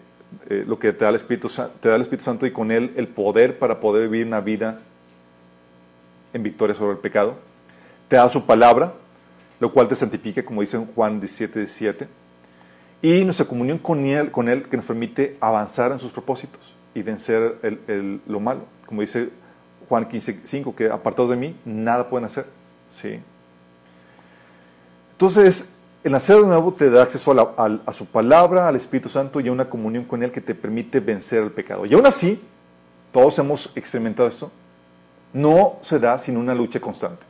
eh, lo que te da, el Espíritu, te da el Espíritu Santo y con él el poder para poder vivir una vida en victoria sobre el pecado. Te da su palabra, lo cual te santifica, como dice Juan 17, 17. Y nuestra comunión con él, con él que nos permite avanzar en sus propósitos y vencer el- el- lo malo. Como dice Juan 15, 5, que apartados de mí, nada pueden hacer. ¿sí? Entonces, el nacer de nuevo te da acceso a, su palabra, al Espíritu Santo y a una comunión con Él que te permite vencer el pecado. Y aún así, todos hemos experimentado esto, no se da sin una lucha constante.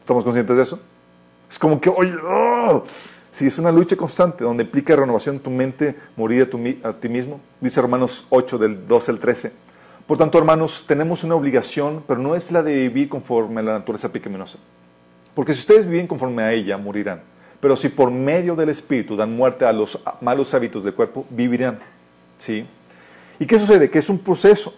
¿Estamos conscientes de eso? Es como que, oye, ¡ah! si es una lucha constante donde implica renovación de tu mente, morir a, tu a ti mismo, dice Romanos 8, del 12 al 13. Por tanto, hermanos, tenemos una obligación, pero no es la de vivir conforme a la naturaleza pecaminosa. Porque si ustedes viven conforme a ella, morirán. Pero si por medio del Espíritu dan muerte a los malos hábitos del cuerpo, vivirán. ¿Sí? ¿Y qué sucede? Que es un proceso,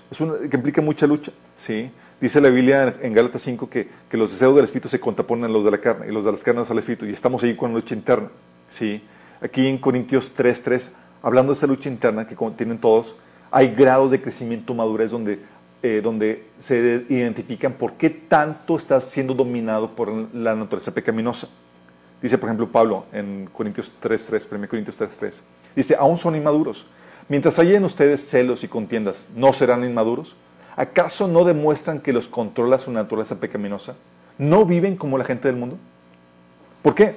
que implica mucha lucha. ¿Sí? Dice la Biblia en Gálatas 5 que, que los deseos del Espíritu se contraponen a los de la carne y los de las carnes al Espíritu. Y estamos ahí con la lucha interna. ¿Sí? Aquí en Corintios 3.3, hablando de esa lucha interna que tienen todos, hay grados de crecimiento, madurez, donde, eh, donde se identifican por qué tanto estás siendo dominado por la naturaleza pecaminosa. Dice, por ejemplo, Pablo en Corintios 3.3, 1 Corintios 3.3. Dice, aún son inmaduros. Mientras haya en ustedes celos y contiendas, ¿no serán inmaduros? ¿Acaso no demuestran que los controla su naturaleza pecaminosa? ¿No viven como la gente del mundo? ¿Por qué?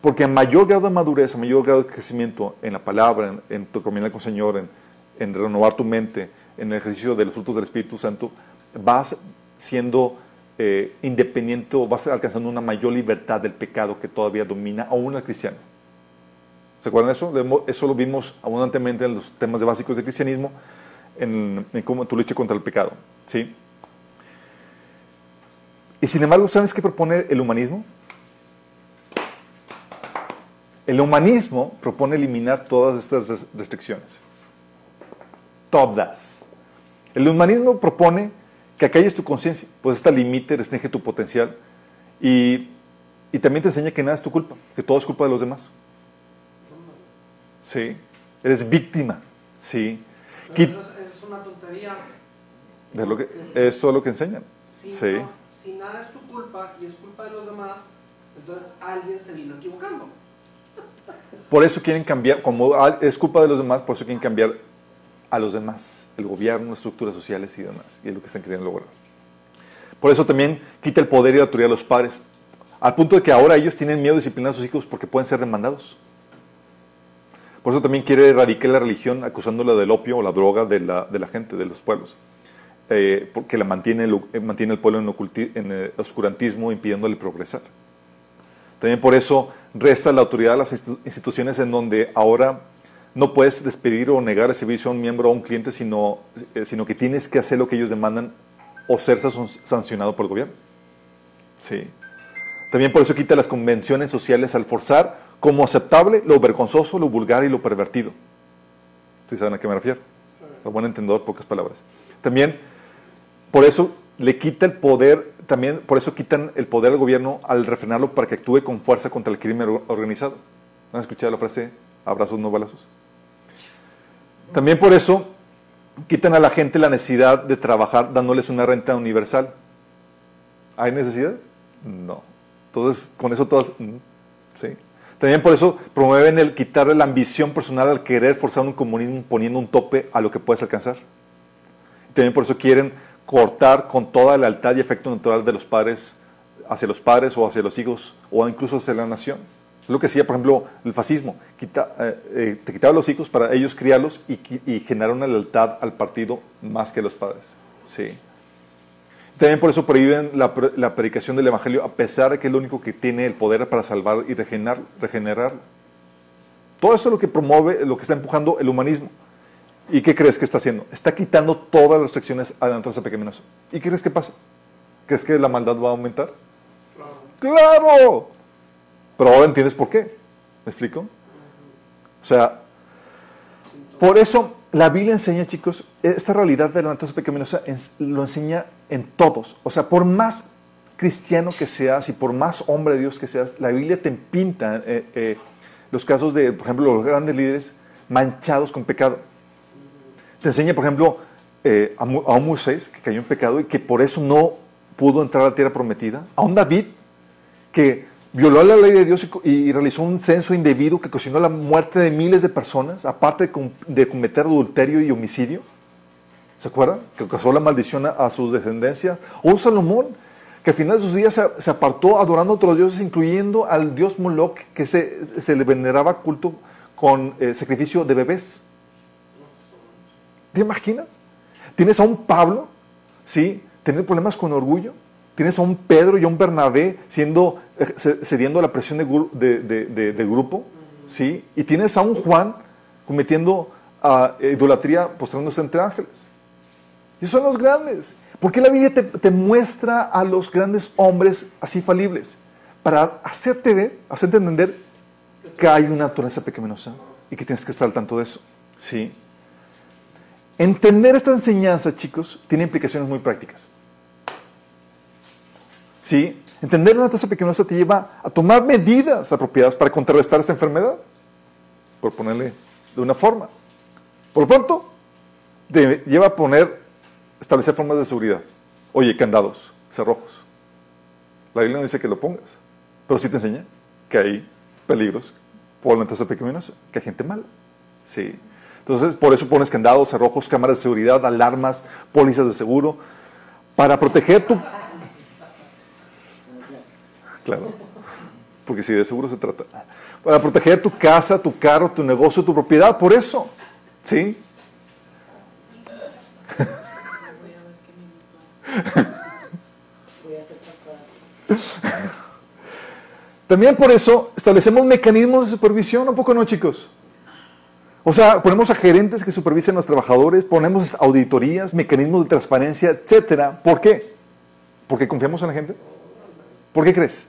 Porque a mayor grado de madurez, a mayor grado de crecimiento en la palabra, en, tu comunión con el Señor, en renovar tu mente, en el ejercicio de los frutos del Espíritu Santo, vas siendo eh, independiente o vas alcanzando una mayor libertad del pecado que todavía domina aún al cristiano. ¿Se acuerdan de eso? Eso lo vimos abundantemente en los temas básicos del cristianismo, en, cómo tu lucha contra el pecado. ¿sí? Y sin embargo, ¿sabes qué propone el humanismo? El humanismo propone eliminar todas estas res- restricciones. Todas. El humanismo propone que acalles tu conciencia, pues esta límite restringe tu potencial y, y también te enseña que nada es tu culpa, que todo es culpa de los demás. Sí. Eres víctima. Sí.
Pero es, una tontería.
Es lo que, eso es lo que enseñan.
Si,
Sí.
no- si nada es tu culpa y es culpa de los demás, entonces alguien se vino equivocando.
Por eso quieren cambiar, como es culpa de los demás, por eso quieren cambiar a los demás, el gobierno, estructuras sociales y demás. Y es lo que están queriendo lograr. Por eso también quita el poder y la autoridad a los padres, al punto de que ahora ellos tienen miedo de disciplinar a sus hijos porque pueden ser demandados. Por eso también quiere erradicar la religión acusándola del opio o la droga de la, de la gente, de los pueblos. Eh, porque la mantiene, el- eh, mantiene el pueblo en, oculti- en eh, oscurantismo, impidiéndole progresar. También por eso resta la autoridad a las institu- instituciones en donde ahora no puedes despedir o negar el servicio a un miembro o a un cliente, sino, eh, sino que tienes que hacer lo que ellos demandan o ser san- sancionado por el gobierno. Sí. También por eso quita las convenciones sociales al forzar como aceptable lo vergonzoso, lo vulgar y lo pervertido. ¿Sí saben a qué me refiero? a buen entendedor, pocas palabras. También, por eso le quita el poder, también por eso quitan el poder al gobierno al refrenarlo para que actúe con fuerza contra el crimen or- organizado. ¿Han escuchado la frase abrazos no balazos? También por eso quitan a la gente la necesidad de trabajar dándoles una renta universal. ¿Hay necesidad? No. Entonces, con eso todas... mm, Sí. También por eso promueven el quitarle la ambición personal al querer forzar un comunismo poniendo un tope a lo que puedes alcanzar. También por eso quieren cortar con toda la lealtad y afecto natural de los padres hacia los padres o hacia los hijos o incluso hacia la nación. Lo que hacía, por ejemplo, el fascismo. Quita- eh, eh, te quitaba los hijos para ellos criarlos y, y generar una lealtad al partido más que a los padres. Sí. También por eso prohíben la, pre- la predicación del Evangelio, a pesar de que es lo único que tiene el poder para salvar y regenerar, regenerar. Todo eso es lo que promueve, lo que está empujando el humanismo. ¿Y qué crees que está haciendo? Está quitando todas las restricciones a la naturaleza pecaminosa. ¿Y qué crees que pasa? ¿Crees que la maldad va a aumentar? ¡Claro! Pero ahora entiendes por qué. ¿Me explico? O sea, por eso la Biblia enseña, chicos, esta realidad de la naturaleza pecaminosa lo enseña en todos. O sea, por más cristiano que seas y por más hombre de Dios que seas, la Biblia te pinta eh, eh, los casos de, por ejemplo, los grandes líderes manchados con pecado. Te enseña, por ejemplo, eh, a un Moisés que cayó en pecado y que por eso no pudo entrar a la tierra prometida. A un David que violó la ley de Dios y realizó un censo indebido que ocasionó la muerte de miles de personas, aparte de, com- de cometer adulterio y homicidio. ¿Se acuerdan? Que causó la maldición a, sus descendencias. O un Salomón que al final de sus días se, apartó adorando a otros dioses, incluyendo al dios Moloch, que se, le veneraba culto con eh, sacrificio de bebés. ¿Te imaginas? Tienes a un Pablo, ¿sí? Tener problemas con orgullo. Tienes a un Pedro y a un Bernabé siendo, cediendo a la presión de, gru- de- de- de- de grupo, ¿sí? Y tienes a un Juan cometiendo ah, idolatría, postrándose entre ángeles. Y son los grandes. ¿Por qué la Biblia te, te muestra a los grandes hombres así falibles? Para hacerte ver, hacerte entender que hay una naturaleza pecaminosa y que tienes que estar al tanto de eso. ¿Sí? Entender esta enseñanza, chicos, tiene implicaciones muy prácticas. ¿Sí? Entender una naturaleza pecaminosa te lleva a tomar medidas apropiadas para contrarrestar esta enfermedad, por ponerle de una forma. Por lo pronto, te lleva a poner, establecer formas de seguridad. Oye, candados, cerrojos. La Biblia no dice que lo pongas, pero sí te enseña que hay peligros por la naturaleza pecaminosa, que hay gente mala. Sí. Entonces, por eso pones candados, cerrojos, cámaras de seguridad, alarmas, pólizas de seguro, para proteger tu... Claro, porque si de seguro se trata. Para proteger tu casa, tu carro, tu negocio, tu propiedad, por eso. ¿Sí? También por eso establecemos mecanismos de supervisión, ¿un poco no, chicos? O sea, ponemos a gerentes que supervisen a los trabajadores, ponemos auditorías, mecanismos de transparencia, etcétera. ¿Por qué? ¿Porque confiamos en la gente? ¿Por qué crees?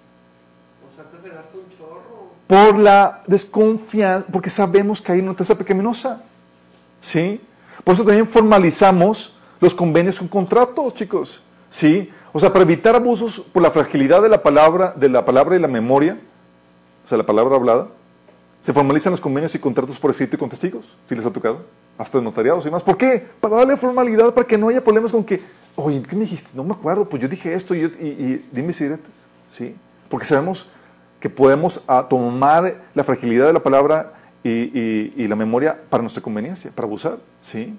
O sea, que se gasta un chorro.
Por la desconfianza, porque sabemos que hay una tasa pecaminosa. ¿Sí? Por eso también formalizamos los convenios con contratos, chicos. ¿Sí? O sea, para evitar abusos por la fragilidad de la palabra, de la palabra y la memoria, o sea, la palabra hablada, se formalizan los convenios y contratos por escrito y con testigos, si les ha tocado, hasta notariados y más. ¿Por qué? Para darle formalidad, para que no haya problemas con que, oye, ¿qué me dijiste? No me acuerdo, pues yo dije esto y, y, y dime si. ¿Sí? Porque sabemos que podemos ah, tomar la fragilidad de la palabra y, y- y la memoria para nuestra conveniencia, para abusar. ¿Sí?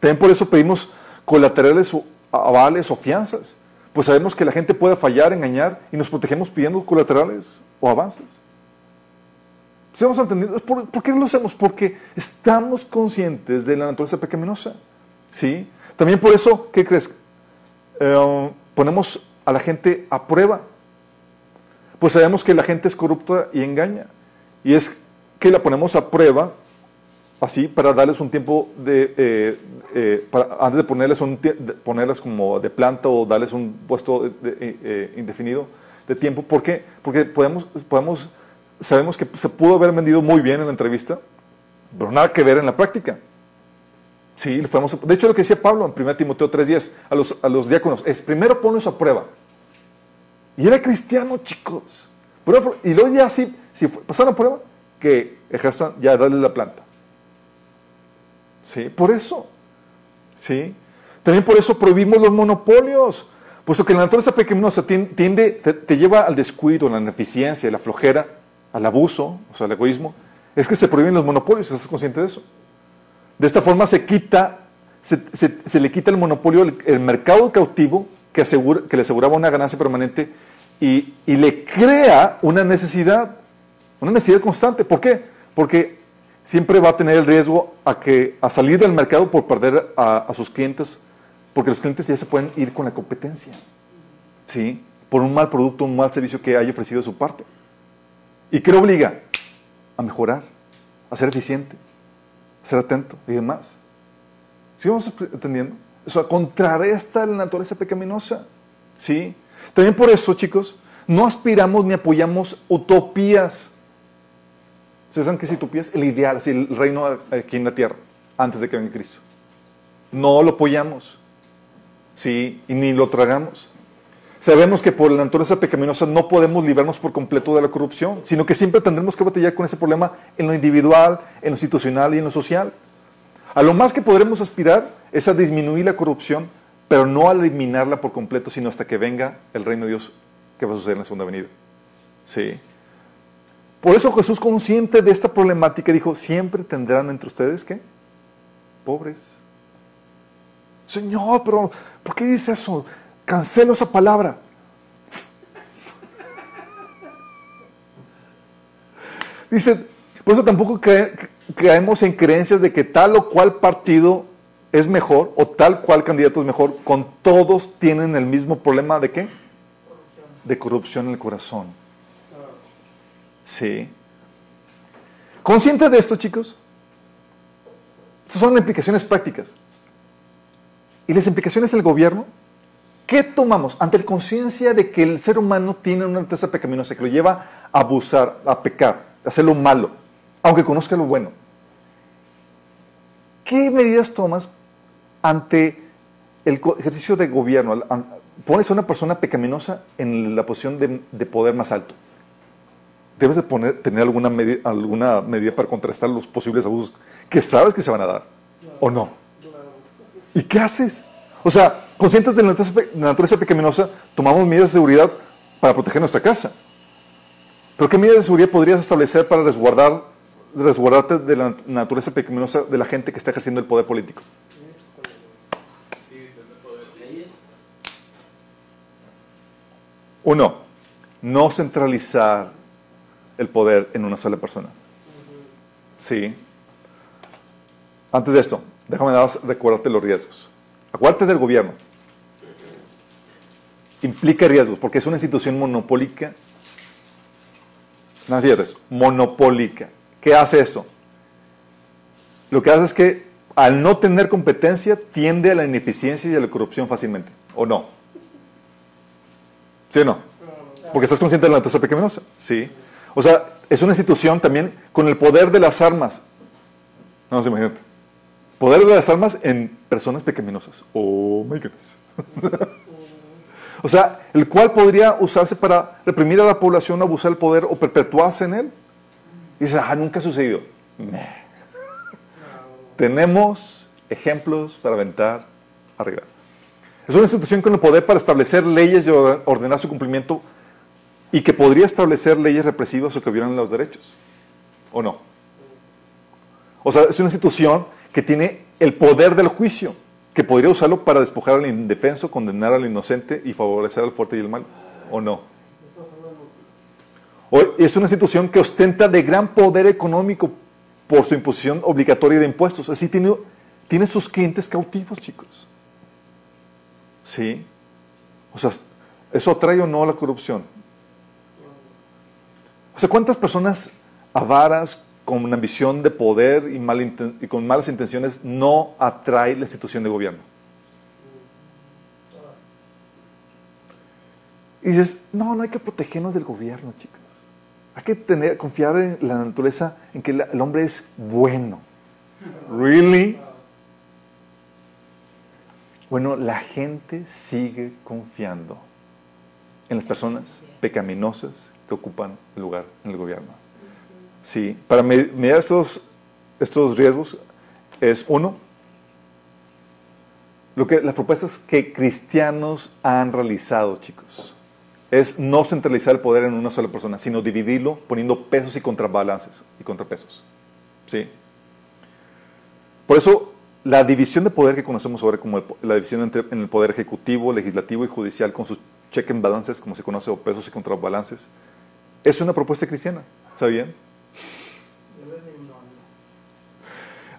También por eso pedimos colaterales o avales o fianzas. Pues sabemos que la gente puede fallar, engañar y nos protegemos pidiendo colaterales o avances. ¿Sí hemos entendido? ¿Por, por qué lo hacemos? Porque estamos conscientes de la naturaleza pecaminosa. ¿Sí? También por eso, ¿qué crees? Eh, ponemos a la gente a prueba. Pues sabemos que la gente es corrupta y engaña. Y es que la ponemos a prueba así para darles un tiempo de, eh, eh, para- antes de ponerles, un, de como de planta o darles un puesto eh, indefinido de tiempo. ¿Por qué? Porque podemos, podemos, sabemos que se pudo haber vendido muy bien en la entrevista, pero nada que ver en la práctica. Sí, fuimos, de hecho lo que decía Pablo en 1 Timoteo 3.10 a los, a los diáconos es primero ponlos a prueba. Y era cristiano, chicos. y luego ya sí, si pasaron prueba, que ejerzan, ya darle la planta. Sí, por eso. Sí. También por eso prohibimos los monopolios. Puesto que la naturaleza pecaminosa tiende, te, lleva al descuido, a la ineficiencia, a la flojera, al abuso, o sea, al egoísmo, es que se prohíben los monopolios, ¿estás consciente de eso? De esta forma se quita, se, le quita el monopolio, el, mercado cautivo que, asegura, que le aseguraba una ganancia permanente y, y, le crea una necesidad, una necesidad constante. ¿Por qué? Porque siempre va a tener el riesgo a, que, a salir del mercado por perder a, a sus clientes, porque los clientes ya se pueden ir con la competencia, ¿sí? Por un mal producto, un mal servicio que haya ofrecido de su parte. ¿Y qué le obliga? A mejorar, a ser eficiente, a ser atento y demás. ¿Sí vamos entendiendo? Eso contrarresta la naturaleza pecaminosa. ¿Sí? También por eso, chicos, no aspiramos ni apoyamos utopías. ¿Ustedes saben qué es utopías? El ideal, así, el reino aquí en la tierra, antes de que venga Cristo. No lo apoyamos. ¿Sí? Y ni lo tragamos. Sabemos que por la naturaleza pecaminosa no podemos librarnos por completo de la corrupción, sino que siempre tendremos que batallar con ese problema en lo individual, en lo institucional y en lo social. A lo más que podremos aspirar es a disminuir la corrupción, pero no eliminarla por completo, sino hasta que venga el reino de Dios que va a suceder en la segunda venida. Sí. Por eso Jesús, consciente de esta problemática, dijo, siempre tendrán entre ustedes, ¿qué? Pobres. Señor, pero ¿por qué dice eso? Cancelo esa palabra. Dice, por eso tampoco caemos en creencias de que tal o cual partido es mejor o tal cual candidato es mejor. Con todos tienen el mismo problema de qué? De corrupción en el corazón. Sí. ¿Consciente de esto, chicos? Estas son las implicaciones prácticas. ¿Y las implicaciones del gobierno? ¿Qué tomamos ante la conciencia de que el ser humano tiene una naturaleza pecaminosa que lo lleva a abusar, a pecar, a hacer lo malo, aunque conozca lo bueno? ¿Qué medidas tomas ante el ejercicio de gobierno? Pones a una persona pecaminosa en la posición de, poder más alto. Debes de poner, tener alguna, medida para contrastar los posibles abusos que sabes que se van a dar, ¿o no? ¿Y qué haces? O sea, conscientes de la naturaleza pecaminosa, tomamos medidas de seguridad para proteger nuestra casa. Pero ¿qué medidas de seguridad podrías establecer para resguardar, resguardarte de la naturaleza pecaminosa de la gente que está ejerciendo el poder político? Uno, no centralizar el poder en una sola persona. Sí. Antes de esto, déjame recordarte los riesgos. Acuérdate del gobierno. Implica riesgos porque es una institución monopólica. No es monopólica. ¿Qué hace eso? Lo que hace es que al no tener competencia tiende a la ineficiencia y a la corrupción fácilmente. ¿O no? ¿Sí o no? Porque estás consciente de la naturaleza pecaminosa. Sí. O sea, es una institución también con el poder de las armas. No se imagínate. Poder de las armas en personas pecaminosas. Oh my goodness. o sea, el cual podría usarse para reprimir a la población, abusar del poder o perpetuarse en él. Y dices, ah, nunca ha sucedido. Tenemos ejemplos para aventar arriba. Es una institución con el poder para establecer leyes y ordenar su cumplimiento y que podría establecer leyes represivas o que violan los derechos. ¿O no? O sea, es una institución que tiene el poder del juicio, que podría usarlo para despojar al indefenso, condenar al inocente y favorecer al fuerte y el mal, ¿o no? es una institución que ostenta de gran poder económico por su imposición obligatoria de impuestos. Así tiene, tiene sus clientes cautivos, chicos. ¿Sí? O sea, ¿eso atrae o no la corrupción? O sea, ¿cuántas personas avaras, con una ambición de poder y, con malas intenciones no atrae la institución de gobierno. Y dices, no, no hay que protegernos del gobierno, chicos. Hay que tener, confiar en la naturaleza, en que el hombre es bueno. ¿Really? Bueno, la gente sigue confiando en las personas pecaminosas que ocupan lugar en el gobierno. Sí, para mediar estos, estos riesgos es uno, lo que, las propuestas que cristianos han realizado, chicos, es no centralizar el poder en una sola persona, sino dividirlo poniendo pesos y contrabalances y contrapesos. ¿Sí? Por eso, la división de poder que conocemos ahora como la división entre, en el poder ejecutivo, legislativo y judicial con sus check and balances, como se conoce, o pesos y contrabalances, es una propuesta cristiana. ¿Sabían?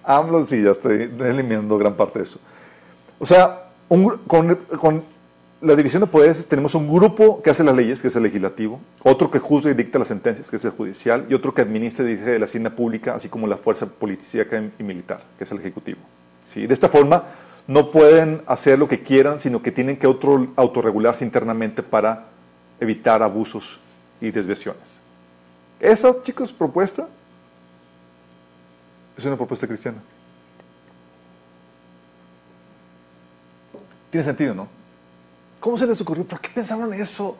AMLO sí, ya estoy eliminando gran parte de eso. O sea, con, la división de poderes tenemos un grupo que hace las leyes, que es el legislativo, otro que juzga y dicta las sentencias, que es el judicial, y otro que administra y dirige la hacienda pública, así como la fuerza policíaca y militar, que es el ejecutivo. ¿Sí? De esta forma, no pueden hacer lo que quieran, sino que tienen que autorregularse internamente para evitar abusos y desviaciones. Esa, chicos, propuesta es una propuesta cristiana. Tiene sentido, ¿no? ¿Cómo se les ocurrió? ¿Por qué pensaban eso?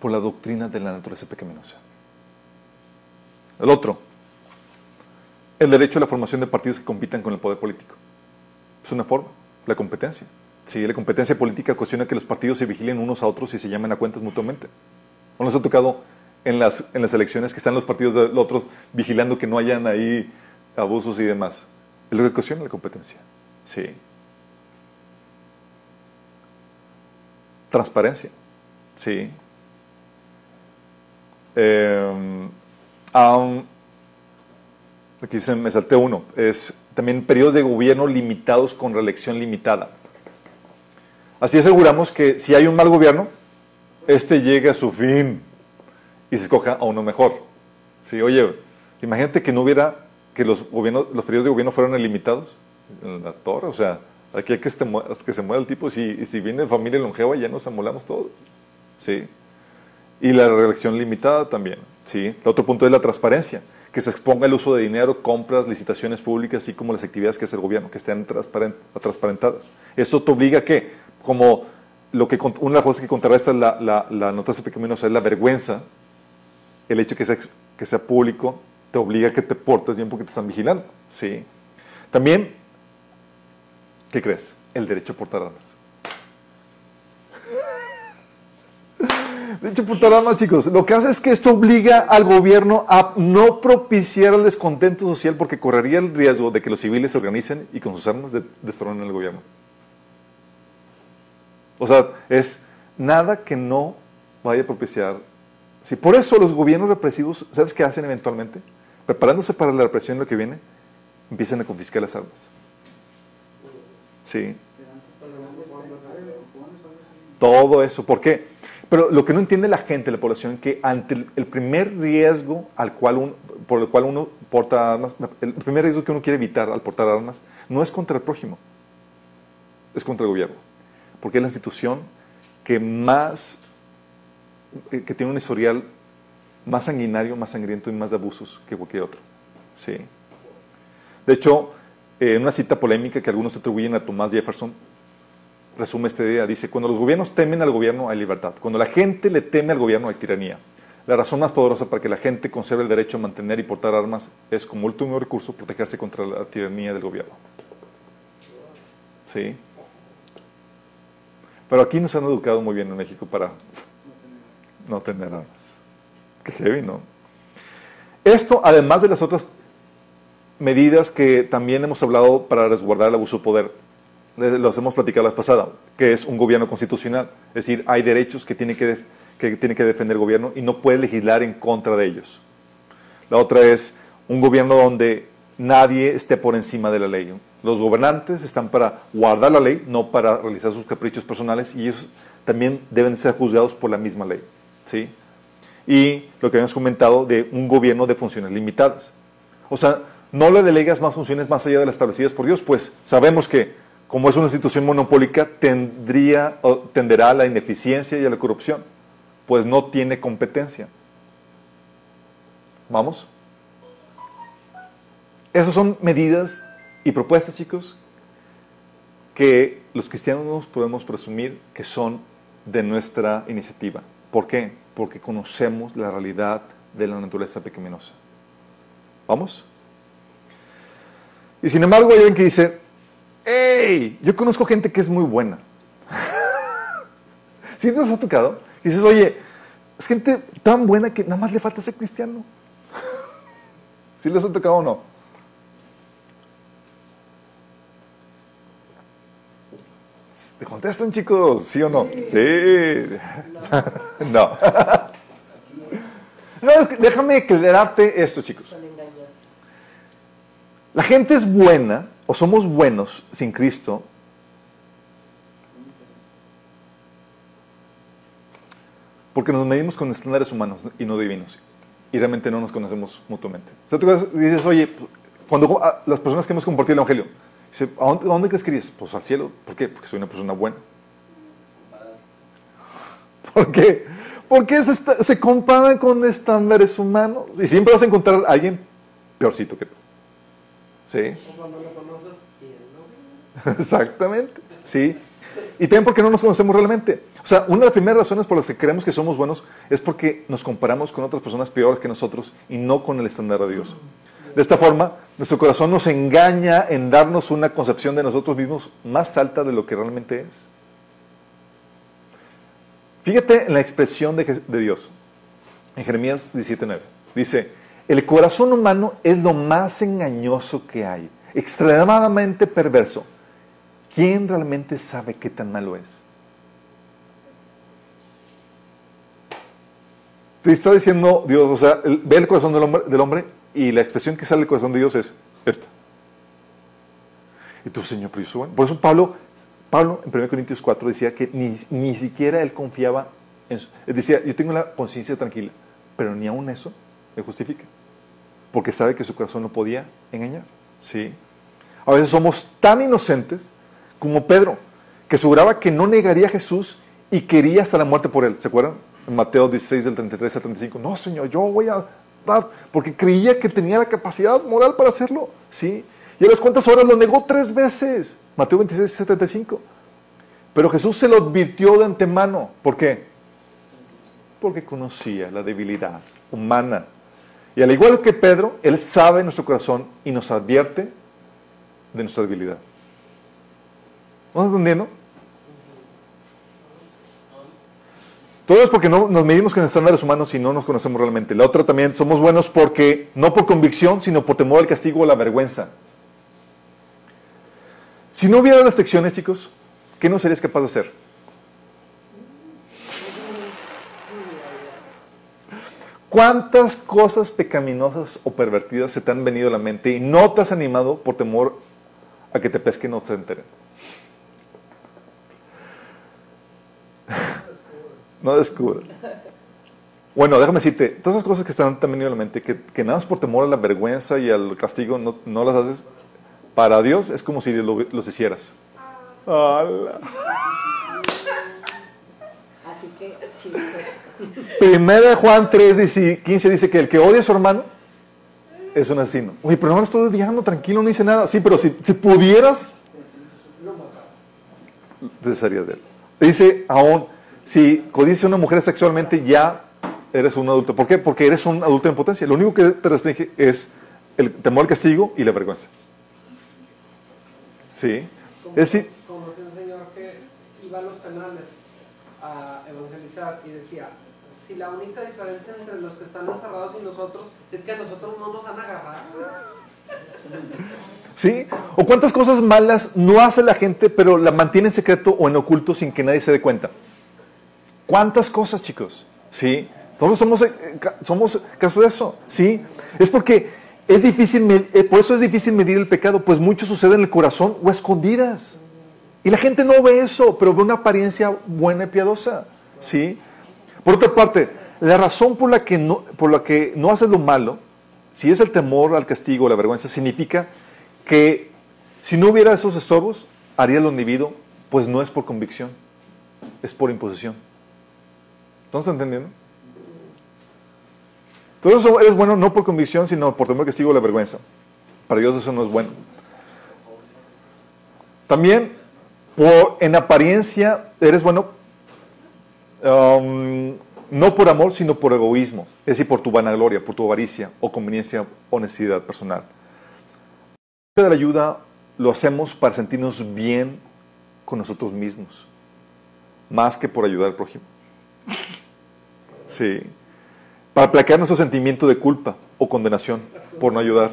Por la doctrina de la naturaleza pecaminosa. El otro, el derecho a la formación de partidos que compitan con el poder político. Es una forma, la competencia. Sí, la competencia política ocasiona que los partidos se vigilen unos a otros y se llamen a cuentas mutuamente. ¿No les ha tocado en las, en las elecciones que están los partidos de los otros vigilando que no hayan ahí abusos y demás? Es lo que ocasiona la competencia. Sí. Transparencia. Sí. Eh, aquí se me salté uno. Es también periodos de gobierno limitados con reelección limitada. Así aseguramos que si hay un mal gobierno, este llegue a su fin y se escoja a uno mejor. Sí, oye, imagínate que no hubiera que los, gobiernos, los periodos de gobierno fueron ilimitados la torre. O sea, aquí hay que, este, que se muera el tipo. Si, si viene familia longeva, ya nos amolamos todos. ¿Sí? Y la reelección limitada también. ¿sí? El otro punto es la transparencia. Que se exponga el uso de dinero, compras, licitaciones públicas, así como las actividades que hace el gobierno, que estén transparentadas. Esto te obliga a que, como lo que, una de las cosas que contrarresta la, la, la noticia pecaminosa es la vergüenza, el hecho que que sea público te obliga a que te portes bien porque te están vigilando. ¿sí? También, ¿qué crees? El derecho a portar armas. Derecho a portar armas, chicos. Lo que hace es que esto obliga al gobierno a no propiciar el descontento social porque correría el riesgo de que los civiles se organicen y con sus armas destronen el gobierno. O sea, es nada que no vaya a propiciar. Si por eso los gobiernos represivos, ¿sabes qué hacen eventualmente? preparándose para la represión lo que viene, empiezan a confiscar las armas. Sí. Todo eso. ¿Por qué? Pero lo que no entiende la gente, la población, que ante el primer riesgo al cual uno, por el cual uno porta armas, el primer riesgo que uno quiere evitar al portar armas, no es contra el prójimo, es contra el gobierno. Porque es la institución que más, eh, que tiene un historial más sanguinario, más sangriento y más de abusos que cualquier otro. Sí. De hecho, en una cita polémica que algunos atribuyen a Thomas Jefferson, resume esta idea. Dice, cuando los gobiernos temen al gobierno hay libertad. Cuando la gente le teme al gobierno hay tiranía. La razón más poderosa para que la gente conserve el derecho a mantener y portar armas es como último recurso protegerse contra la tiranía del gobierno. ¿Sí? Pero aquí nos han educado muy bien en México para no tener armas. Qué heavy, ¿no? Esto, además de las otras medidas que también hemos hablado para resguardar el abuso de poder, los hemos platicado la pasada, que es un gobierno constitucional. Es decir, hay derechos que tiene que, que tiene que defender el gobierno y no puede legislar en contra de ellos. La otra es un gobierno donde nadie esté por encima de la ley. Los gobernantes están para guardar la ley, no para realizar sus caprichos personales y ellos también deben ser juzgados por la misma ley. ¿sí? y lo que habíamos comentado de un gobierno de funciones limitadas. O sea, no le delegas más funciones más allá de las establecidas por Dios, pues sabemos que como es una institución monopólica, tendría, tenderá a la ineficiencia y a la corrupción, pues no tiene competencia. ¿Vamos? Esas son medidas y propuestas, chicos, que los cristianos podemos presumir que son de nuestra iniciativa. ¿Por qué? Porque conocemos la realidad de la naturaleza pecaminosa. ¿Vamos? Y sin embargo hay alguien que dice, ¡Ey! Yo conozco gente que es muy buena. ¿Sí nos ha tocado? Y dices, oye, es gente tan buena que nada más le falta ser cristiano. ¿Sí les ha tocado o no? ¿Te contestan, chicos? ¿Sí o no? Sí. no. no. Déjame aclararte esto, chicos.
Son engañosos.
La gente es buena, o somos buenos sin Cristo, porque nos medimos con estándares humanos y no divinos. Y realmente no nos conocemos mutuamente. O sea, tú dices, oye, cuando a las personas que hemos compartido el Evangelio, dice, ¿a dónde, crees que irías? Pues al cielo. ¿Por qué? Porque soy una persona buena. ¿Por qué? Porque se, se comparan con estándares humanos. Y siempre vas a encontrar a alguien peorcito que tú. ¿Sí?
O cuando lo conoces y él no.
Exactamente, sí. Y también porque no nos conocemos realmente. O sea, una de las primeras razones por las que creemos que somos buenos es porque nos comparamos con otras personas peores que nosotros y no con el estándar de Dios. De esta forma, nuestro corazón nos engaña en darnos una concepción de nosotros mismos más alta de lo que realmente es. Fíjate en la expresión de, de Dios, en Jeremías 17:9. Dice, el corazón humano es lo más engañoso que hay, extremadamente perverso. ¿Quién realmente sabe qué tan malo es? Te está diciendo Dios, o sea, ve el corazón del hombre, y la expresión que sale del corazón de Dios es esta. Y tú, Señor, pero bueno. Por eso Pablo, Pablo en 1 Corintios 4 decía que ni, ni siquiera él confiaba en su... Decía, yo tengo la conciencia tranquila, pero ni aún eso le justifica. Porque sabe que su corazón no podía engañar. ¿Sí? A veces somos tan inocentes como Pedro, que aseguraba que no negaría a Jesús y quería hasta la muerte por él. ¿Se acuerdan? En Mateo 16, del 33 al 35. No, Señor, yo voy a dar, porque creía que tenía la capacidad moral para hacerlo. ¿Sí? Y a las cuántas horas lo negó tres veces. Mateo 26, 75. Pero Jesús se lo advirtió de antemano. ¿Por qué? Porque conocía la debilidad humana. Y al igual que Pedro, Él sabe nuestro corazón y nos advierte de nuestra debilidad. ¿No entendiendo? Todo es porque no nos medimos con estándares humanos y no nos conocemos realmente. La otra también, somos buenos porque, no por convicción, sino por temor al castigo o la vergüenza. Si no hubiera restricciones, chicos, ¿qué no serías capaz de hacer? ¿Cuántas cosas pecaminosas o pervertidas se te han venido a la mente y no te has animado por temor a que te pesquen o se enteren? no descubras. Bueno, déjame decirte, todas esas cosas que están te venido a la mente, que, que nada más por temor a la vergüenza y al castigo no, no las haces, para Dios es como si lo- los hicieras. ¡Hala!
Así que.
Primera de Juan 3, dice- 15 dice que el que odia a su hermano es un asesino. Oye, pero no lo estoy odiando, tranquilo, no dice nada. Sí, pero si, pudieras, te de él. Dice aún, si codicia a una mujer sexualmente, ya eres un adulto. ¿Por qué? Porque eres un adulto en potencia. Lo único que te restringe es el temor al castigo y la vergüenza. ¿Sí? Es decir,
conocí un señor que iba a los penales a evangelizar y decía, si la única diferencia entre los que están encerrados y nosotros es que a nosotros no nos han agarrado.
¿Sí? ¿O cuántas cosas malas no hace la gente, pero la mantiene en secreto o en oculto sin que nadie se dé cuenta? ¿Cuántas cosas, chicos? ¿Sí? Todos somos, eh, somos caso de eso. ¿Sí? Es porque es difícil, eh, por eso es difícil medir el pecado, pues mucho sucede en el corazón o a escondidas. Y la gente no ve eso, pero ve una apariencia buena y piadosa. ¿Sí? Por otra parte, la razón por la que no, por la que no haces lo malo, si es el temor al castigo o la vergüenza, significa que si no hubiera esos estorbos, harías lo indebido, pues no es por convicción, es por imposición. ¿Estás entendiendo? Todo eso es bueno no por convicción, sino por temor al castigo o la vergüenza. Para Dios eso no es bueno. También, por, en apariencia, eres bueno no por amor, sino por egoísmo, es decir, por tu vanagloria, por tu avaricia o conveniencia o necesidad personal. La ayuda lo hacemos para sentirnos bien con nosotros mismos, más que por ayudar al prójimo. Sí. Para aplacar nuestro sentimiento de culpa o condenación por no ayudar.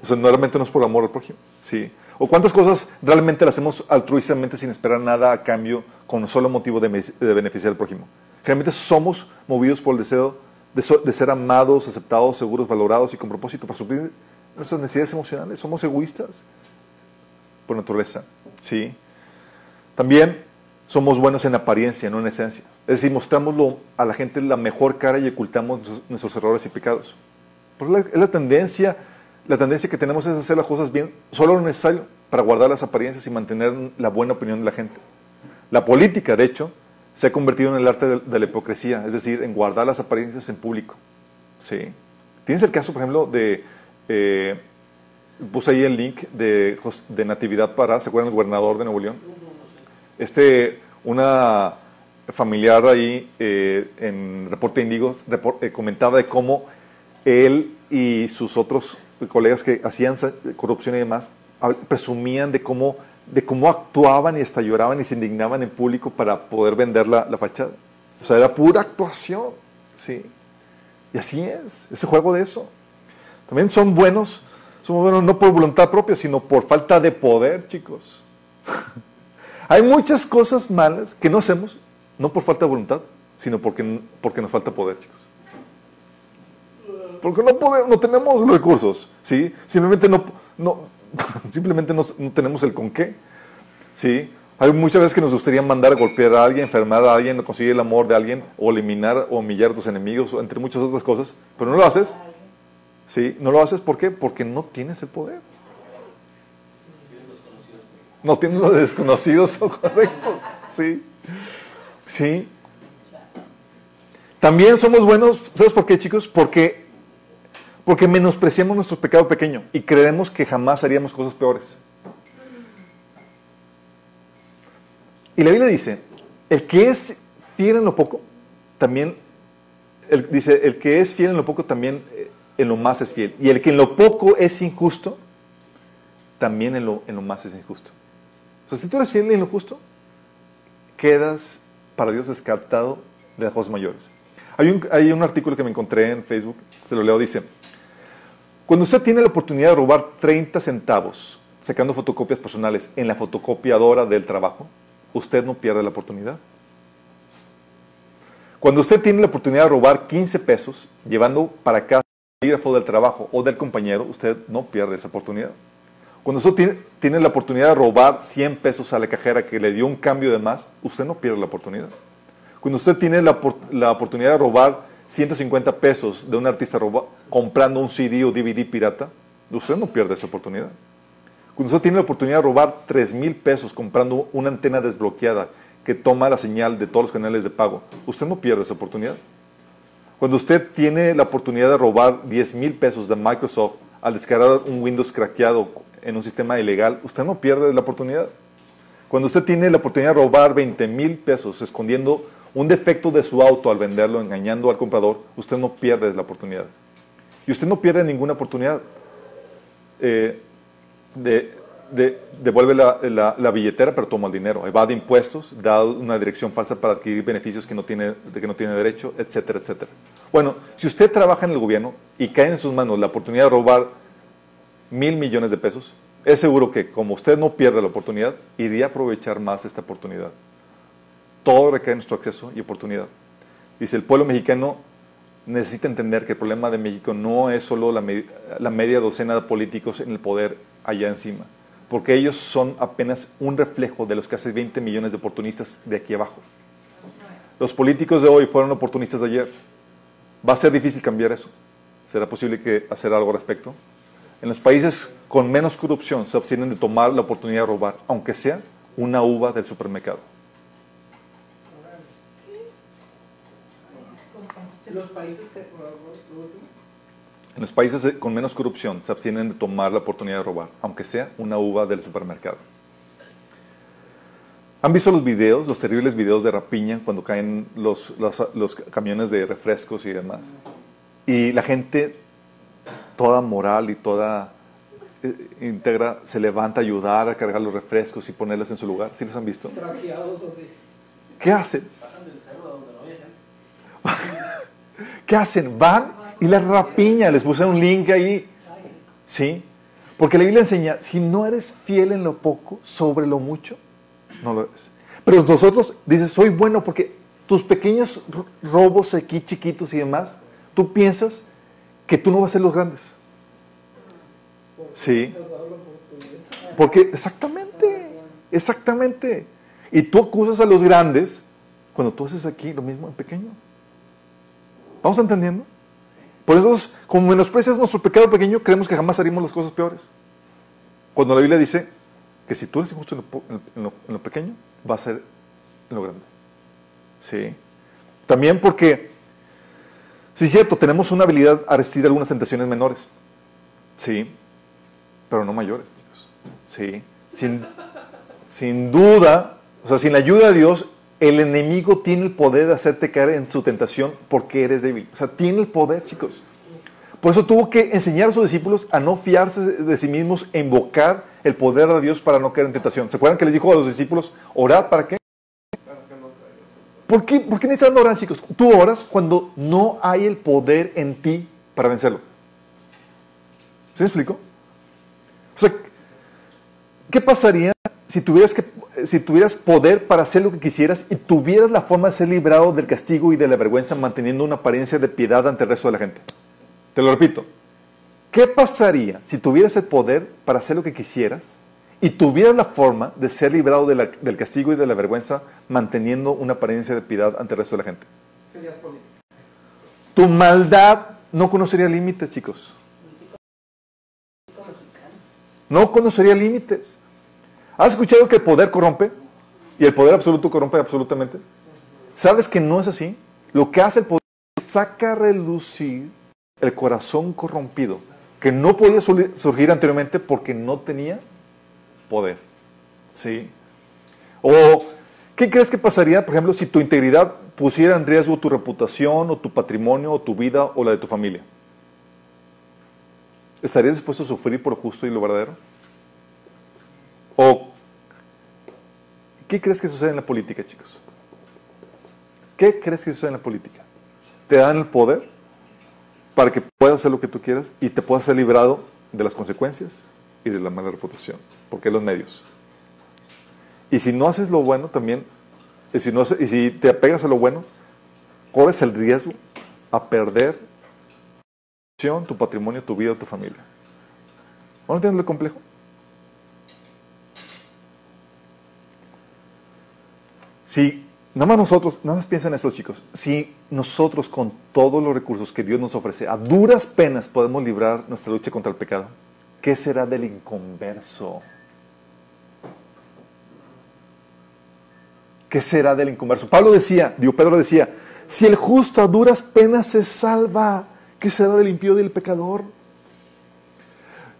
O sea, realmente no es por amor al prójimo. Sí. O cuántas cosas realmente las hacemos altruistamente sin esperar nada a cambio con solo motivo de, beneficiar al prójimo. Generalmente somos movidos por el deseo de, ser amados, aceptados, seguros, valorados y con propósito para suplir nuestras necesidades emocionales. Somos egoístas por naturaleza. ¿sí? También somos buenos en apariencia, no en esencia. Es decir, mostramos a la gente la mejor cara y ocultamos nuestros- errores y pecados. Es la tendencia, la tendencia que tenemos es hacer las cosas bien, solo lo necesario para guardar las apariencias y mantener la buena opinión de la gente. La política, de hecho, se ha convertido en el arte de, la hipocresía, es decir, en guardar las apariencias en público. ¿sí? Tienes el caso, por ejemplo, de... eh, puse ahí el link de, Natividad Pará, ¿se acuerdan del gobernador de Nuevo León? Este, una familiar ahí eh, en Reporte Índigo repor- eh, comentaba de cómo él y sus otros colegas que hacían corrupción y demás presumían de cómo, de cómo actuaban y hasta lloraban y se indignaban en público para poder vender la, la fachada. O sea, era pura actuación, ¿sí? Y así es, ese juego de eso. También son buenos, somos buenos no por voluntad propia, sino por falta de poder, chicos. Hay muchas cosas malas que no hacemos, no por falta de voluntad, sino porque, porque nos falta poder, chicos. Porque no, podemos, no tenemos los recursos, ¿sí? Simplemente no, no, simplemente no, no tenemos el con qué, ¿sí? Hay muchas veces que nos gustaría mandar a golpear a alguien, enfermar a alguien, conseguir el amor de alguien, o eliminar o humillar a tus enemigos, entre muchas otras cosas, pero no lo haces, ¿sí? No lo haces, ¿por qué? Porque no tienes el poder. No tienes los desconocidos, correcto, sí. Sí. También somos buenos, ¿sabes por qué, chicos? Porque, porque menospreciamos nuestro pecado pequeño y creemos que jamás haríamos cosas peores. Y la Biblia dice, el que es fiel en lo poco, también, el- dice, el que es fiel en lo poco, también eh, en lo más es fiel. Y el que en lo poco es injusto, también en lo, en lo más es injusto. O sea, si tú eres fiel en lo justo, quedas para Dios descartado de las cosas mayores. Hay un, hay un artículo que me encontré en Facebook, se lo leo, dice, cuando usted tiene la oportunidad de robar 30 centavos sacando fotocopias personales en la fotocopiadora del trabajo, usted no pierde la oportunidad. Cuando usted tiene la oportunidad de robar 15 pesos llevando para casa el bolígrafo del trabajo o del compañero, usted no pierde esa oportunidad. Cuando usted tiene, la oportunidad de robar 100 pesos a la cajera que le dio un cambio de más, usted no pierde la oportunidad. Cuando usted tiene la oportunidad de robar 150 pesos de un artista comprando un CD o DVD pirata, usted no pierde esa oportunidad. Cuando usted tiene la oportunidad de robar 3 mil pesos comprando una antena desbloqueada que toma la señal de todos los canales de pago, usted no pierde esa oportunidad. Cuando usted tiene la oportunidad de robar 10 mil pesos de Microsoft al descargar un Windows craqueado en un sistema ilegal, usted no pierde la oportunidad. Cuando usted tiene la oportunidad de robar 20 mil pesos escondiendo un defecto de su auto al venderlo, engañando al comprador, usted no pierde la oportunidad. Y usted no pierde ninguna oportunidad. Eh, de, de- devuelve la, la- la billetera, pero toma el dinero. Evade impuestos, da una dirección falsa para adquirir beneficios que no tiene, de que no tiene derecho, etcétera, etcétera. Bueno, si usted trabaja en el gobierno y cae en sus manos la oportunidad de robar mil millones de pesos, es seguro que como usted no pierde la oportunidad, iría a aprovechar más esta oportunidad. Todo recae en nuestro acceso y oportunidad. Dice, el pueblo mexicano necesita entender que el problema de México no es solo la, me- la media docena de políticos en el poder allá encima, porque ellos son apenas un reflejo de los casi 20 millones de oportunistas de aquí abajo. Los políticos de hoy fueron oportunistas de ayer. Va a ser difícil cambiar eso. ¿Será posible que hacer algo al respecto? En los países con menos corrupción se abstienen de tomar la oportunidad de robar, aunque sea una uva del supermercado.
Los países que,
En los países con menos corrupción se abstienen de tomar la oportunidad de robar, aunque sea una uva del supermercado. ¿Han visto los videos, los terribles videos de rapiña cuando caen los, los, los camiones de refrescos y demás? Y la gente, toda moral y toda eh, íntegra, se levanta a ayudar a cargar los refrescos y ponerlos en su lugar. ¿Sí los han visto?
Traqueados así.
¿Qué hacen? ¿Qué hacen? Van y les rapiña. Les puse un link ahí. ¿Sí? Porque la Biblia enseña, si no eres fiel en lo poco, sobre lo mucho, no lo eres. Pero nosotros dices, soy bueno porque tus pequeños ro- robos aquí, chiquitos y demás, tú piensas que tú no vas a ser los grandes. Sí. Porque exactamente, exactamente. Y tú acusas a los grandes cuando tú haces aquí lo mismo en pequeño. ¿Vamos entendiendo? Por eso, como menosprecias nuestro pecado pequeño, creemos que jamás haríamos las cosas peores. Cuando la Biblia dice que si tú eres injusto en lo, pequeño, va a ser en lo grande. Sí. También porque, sí es cierto, tenemos una habilidad a resistir algunas tentaciones menores. Sí. Pero no mayores. Sí. Sin, sin duda, o sea, sin la ayuda de Dios, el enemigo tiene el poder de hacerte caer en su tentación porque eres débil. O sea, tiene el poder, chicos. Por eso tuvo que enseñar a sus discípulos a no fiarse de sí mismos e invocar el poder de Dios para no caer en tentación. ¿Se acuerdan que les dijo a los discípulos, orad para qué? ¿Por qué, ¿Por qué necesitan orar, chicos? Tú oras cuando no hay el poder en ti para vencerlo. ¿Se explico? O sea, ¿qué pasaría si tuvieras, que, si tuvieras poder para hacer lo que quisieras y tuvieras la forma de ser librado del castigo y de la vergüenza manteniendo una apariencia de piedad ante el resto de la gente? Te lo repito. ¿Qué pasaría si tuvieras el poder para hacer lo que quisieras y tuvieras la forma de ser librado de la- del castigo y de la vergüenza manteniendo una apariencia de piedad ante el resto de la gente?
Serías político.
Tu maldad no conocería límites, chicos. No conocería límites. ¿Has escuchado que el poder corrompe? ¿Y el poder absoluto corrompe absolutamente? ¿Sabes que no es así? Lo que hace el poder es saca a relucir el corazón corrompido, que no podía surgir anteriormente porque no tenía poder. ¿Sí? O, ¿qué crees que pasaría, por ejemplo, si tu integridad pusiera en riesgo tu reputación o tu patrimonio o tu vida o la de tu familia? ¿Estarías dispuesto a sufrir por lo justo y lo verdadero? ¿O qué crees que sucede en la política, chicos? ¿Qué crees que sucede en la política? Te dan el poder para que puedas hacer lo que tú quieras y te puedas ser librado de las consecuencias y de la mala reputación, porque los medios. Y si no haces lo bueno también, y si, te apegas a lo bueno, corres el riesgo a perder tu patrimonio, tu vida, tu familia. ¿No entiendes lo complejo? Si, nada más nosotros, nada más piensen eso chicos, si nosotros con todos los recursos que Dios nos ofrece, a duras penas podemos librar nuestra lucha contra el pecado, ¿qué será del inconverso? ¿Qué será del inconverso? Pablo decía, digo, Pedro decía, si el justo a duras penas se salva, ¿qué será del impío y del pecador?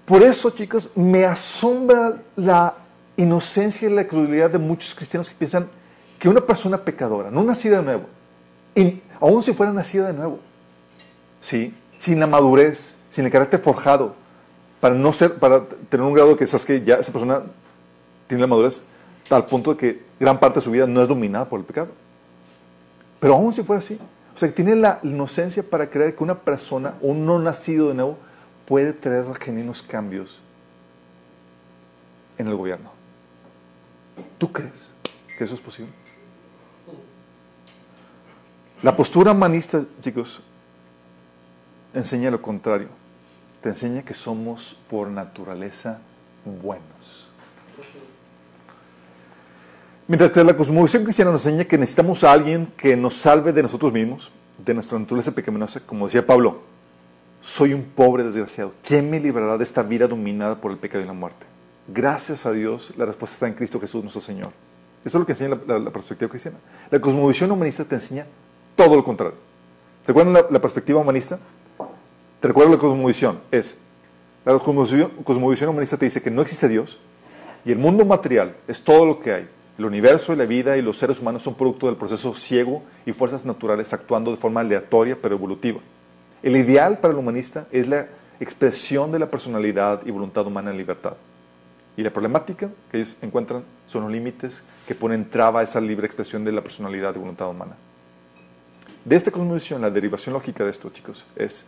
Por eso, chicos, me asombra la inocencia y la crueldad de muchos cristianos que piensan que una persona pecadora, no nacida de nuevo, y aun si fuera nacida de nuevo, ¿sí? sin la madurez, sin el carácter forjado, para no ser, para tener un grado que sabes que ya esa persona tiene la madurez al punto de que gran parte de su vida no es dominada por el pecado. Pero aún si fuera así, o sea, que tiene la inocencia para creer que una persona, un no nacido de nuevo, puede traer genuinos cambios en el gobierno. ¿Tú crees que eso es posible? La postura humanista, chicos, enseña lo contrario. Te enseña que somos por naturaleza buenos. Mientras que la cosmovisión cristiana nos enseña que necesitamos a alguien que nos salve de nosotros mismos, de nuestra naturaleza pecaminosa, como decía Pablo, soy un pobre desgraciado. ¿Quién me librará de esta vida dominada por el pecado y la muerte? Gracias a Dios, la respuesta está en Cristo Jesús, nuestro Señor. Eso es lo que enseña la, la- la perspectiva cristiana. La cosmovisión humanista te enseña todo lo contrario. ¿Te acuerdan la, la perspectiva humanista? ¿Te recuerdas la cosmovisión? Es, la cosmovisión, cosmovisión humanista te dice que no existe Dios y el mundo material es todo lo que hay. El universo y la vida y los seres humanos son producto del proceso ciego y fuerzas naturales actuando de forma aleatoria pero evolutiva. El ideal para el humanista es la expresión de la personalidad y voluntad humana en libertad. Y la problemática que ellos encuentran son los límites que ponen traba a esa libre expresión de la personalidad y voluntad humana. De esta cosmovisión, la derivación lógica de esto, chicos, es...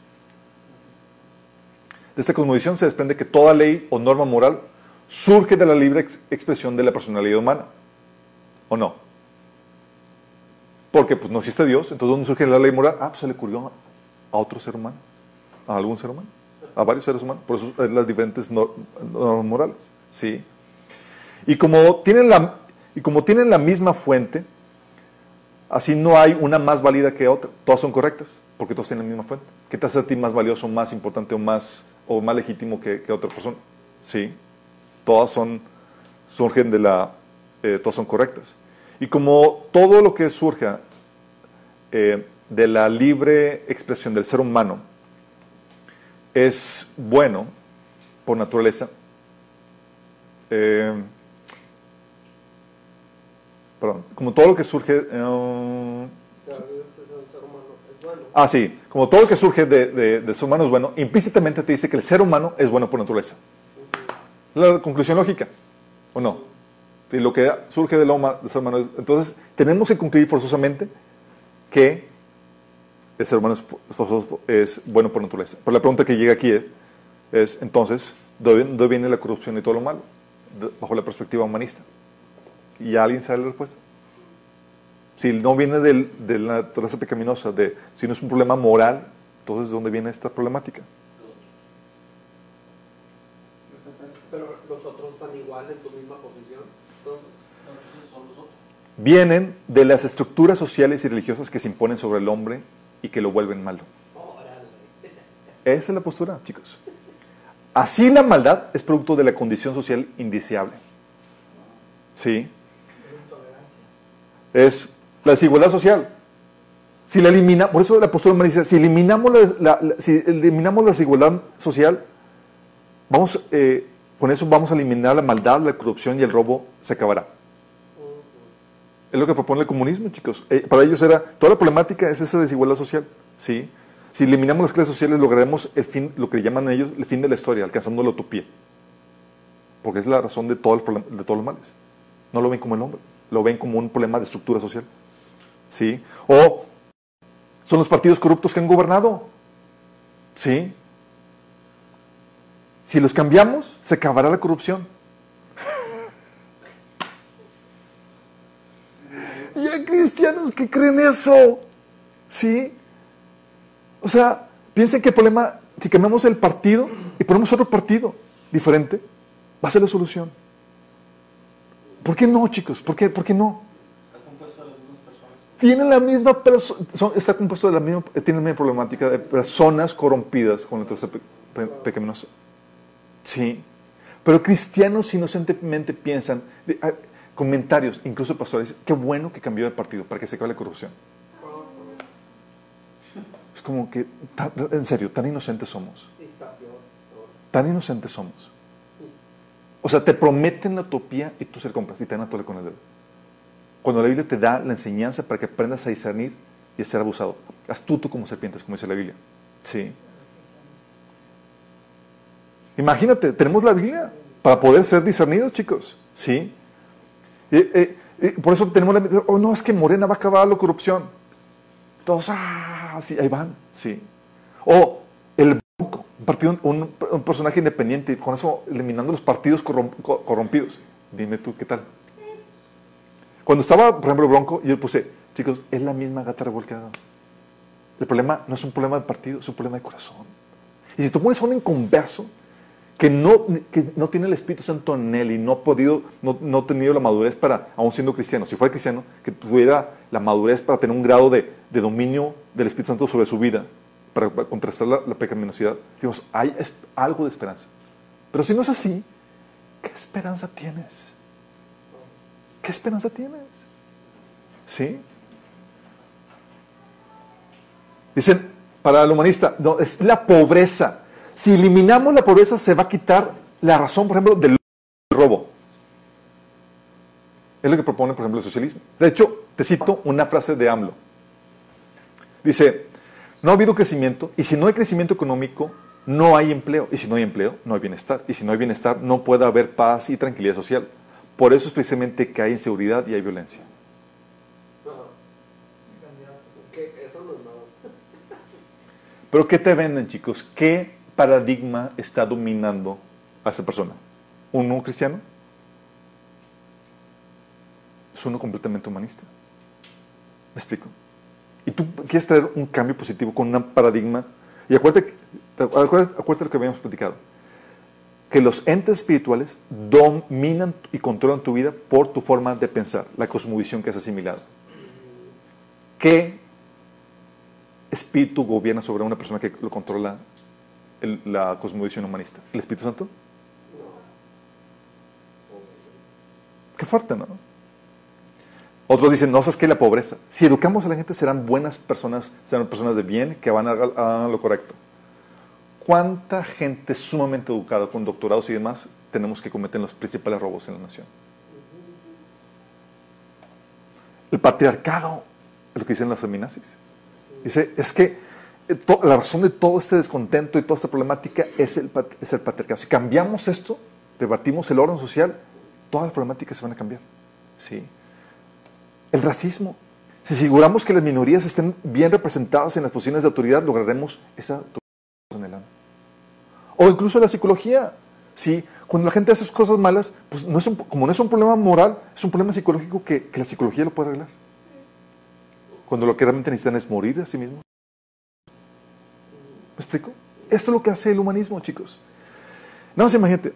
De esta cosmovisión se desprende que toda ley o norma moral surge de la libre ex- expresión de la personalidad humana. ¿O no? Porque pues, no existe Dios, entonces ¿dónde surge la ley moral? Ah, pues se le ocurrió a otro ser humano, a algún ser humano, a varios seres humanos. Por eso es las diferentes nor- normas morales. ¿sí? Y, como tienen la, y como tienen la misma fuente, así no hay una más válida que otra. Todas son correctas, porque todas tienen la misma fuente. ¿Qué te hace a ti más valioso, más importante o más, o más legítimo que, otra persona? Sí, todas son, surgen de la, eh, todas son correctas. Y como todo lo que surja eh, de la libre expresión del ser humano es bueno por naturaleza, eh, perdón, como todo lo que surge, eh,
bueno.
ah sí, como todo lo que surge de- de- del ser humano es bueno, implícitamente te dice que el ser humano es bueno por naturaleza. La conclusión lógica, ¿o no? Y lo que surge del, homa- ser humano es- entonces tenemos que concluir forzosamente que el ser humano es, bueno por naturaleza. Pero la pregunta que llega aquí es, es, entonces, ¿de dónde viene la corrupción y todo lo malo? Bajo la perspectiva humanista. ¿Y alguien sabe la respuesta? Si no viene del- de la naturaleza pecaminosa, de, si no es un problema moral, entonces ¿de dónde viene esta problemática?
Pero los otros están igual en tu misma posición. Entonces,
Vienen de las estructuras sociales y religiosas que se imponen sobre el hombre y que lo vuelven malo.
órale.
Esa es la postura, chicos. Así la maldad es producto de la condición social indeseable. ¿Sí? Es la desigualdad social. Si la elimina, por eso la postura humana dice, si eliminamos la, la- si eliminamos la desigualdad social, vamos, eh, con eso vamos a eliminar la maldad, la corrupción y el robo se acabará. Es lo que propone el comunismo, chicos. Eh, para ellos era, toda la problemática es esa desigualdad social, ¿sí? Si eliminamos las clases sociales, lograremos el fin, lo que llaman ellos el fin de la historia, alcanzando la utopía. Porque es la razón el de todos los males. No lo ven como el hombre, lo ven como un problema de estructura social. ¿Sí? O son los partidos corruptos que han gobernado. ¿Sí? Si los cambiamos, se acabará la corrupción. Y hay cristianos que creen eso. ¿Sí? O sea, piensen que el problema, si cambiamos el partido y ponemos otro partido diferente, va a ser la solución. ¿Por qué no, chicos? ¿Por qué, por qué no? Tienen la misma persona, está compuesto de la misma, tiene la misma problemática de personas corrompidas con la tercera pe- pe- pecaminosa. Sí. Pero cristianos inocentemente piensan, de- ah, comentarios, incluso pastores, qué bueno que cambió de partido para que se acabe la corrupción. Es como que, en serio, tan inocentes somos.
Está.
Tan inocentes somos. O sea, te prometen la utopía y tú se la compras y te dan a tole con el dedo. Cuando la Biblia te da la enseñanza para que aprendas a discernir y a ser abusado. Astuto como serpientes, como dice la Biblia. Sí. Imagínate, tenemos la Biblia para poder ser discernidos, chicos. Sí. Eh, por eso tenemos la... Oh, no, es que Morena va a acabar la corrupción. Todos, ah, sí, ahí van. Sí. O el un, partido, un, personaje independiente, con eso eliminando los partidos corrom- co- corrompidos. Dime tú, ¿qué tal? Cuando estaba, por ejemplo, Bronco, yo puse, chicos, es la misma gata revolcada. El problema no es un problema de partido, es un problema de corazón. Y si tú pones a un inconverso que no, que no tiene el Espíritu Santo en él y no ha podido, no, no ha tenido la madurez para, aún siendo cristiano, si fuera cristiano, que tuviera la madurez para tener un grado de, de dominio del Espíritu Santo sobre su vida, para, contrastar la, la pecaminosidad, digamos, hay algo de esperanza. Pero si no es así, ¿qué esperanza tienes? ¿Qué esperanza tienes? ¿Sí? Dicen, para el humanista, no, es la pobreza. Si eliminamos la pobreza, se va a quitar la razón, por ejemplo, del robo. Es lo que propone, por ejemplo, el socialismo. De hecho, te cito una frase de AMLO. Dice, no ha habido crecimiento y si no hay crecimiento económico, no hay empleo. Y si no hay empleo, no hay bienestar. Y si no hay bienestar, no puede haber paz y tranquilidad social. Por eso es precisamente que hay inseguridad y hay violencia.
No.
Pero ¿qué te venden, chicos? ¿Qué paradigma está dominando a esa persona? ¿Uno cristiano? Es uno completamente humanista. ¿Me explico? Y tú quieres traer un cambio positivo con un paradigma. Y acuérdate, acuérdate, acuérdate lo que habíamos platicado. Que los entes espirituales dominan y controlan tu vida por tu forma de pensar, la cosmovisión que has asimilado. ¿Qué espíritu gobierna sobre una persona que lo controla el- la cosmovisión humanista? ¿El Espíritu Santo? Qué fuerte, ¿no? Otros dicen, no, sabes que la pobreza. Si educamos a la gente, serán buenas personas, serán personas de bien que van a a lo correcto. ¿Cuánta gente sumamente educada, con doctorados y demás, tenemos que cometen los principales robos en la nación? El patriarcado, es lo que dicen las feminazis. Dice, es que eh, la razón de todo este descontento y toda esta problemática es el, es el patriarcado. Si cambiamos esto, repartimos el orden social, todas las problemáticas se van a cambiar. ¿Sí? El racismo. Si aseguramos que las minorías estén bien representadas en las posiciones de autoridad, lograremos esa en el. O incluso la psicología. ¿sí? Cuando la gente hace sus cosas malas, pues no es un- como no es un problema moral, es un problema psicológico que, que la psicología lo puede arreglar. Cuando lo que realmente necesitan es morir a sí mismos. ¿Me explico? Esto es lo que hace el humanismo, chicos. No más imagínate.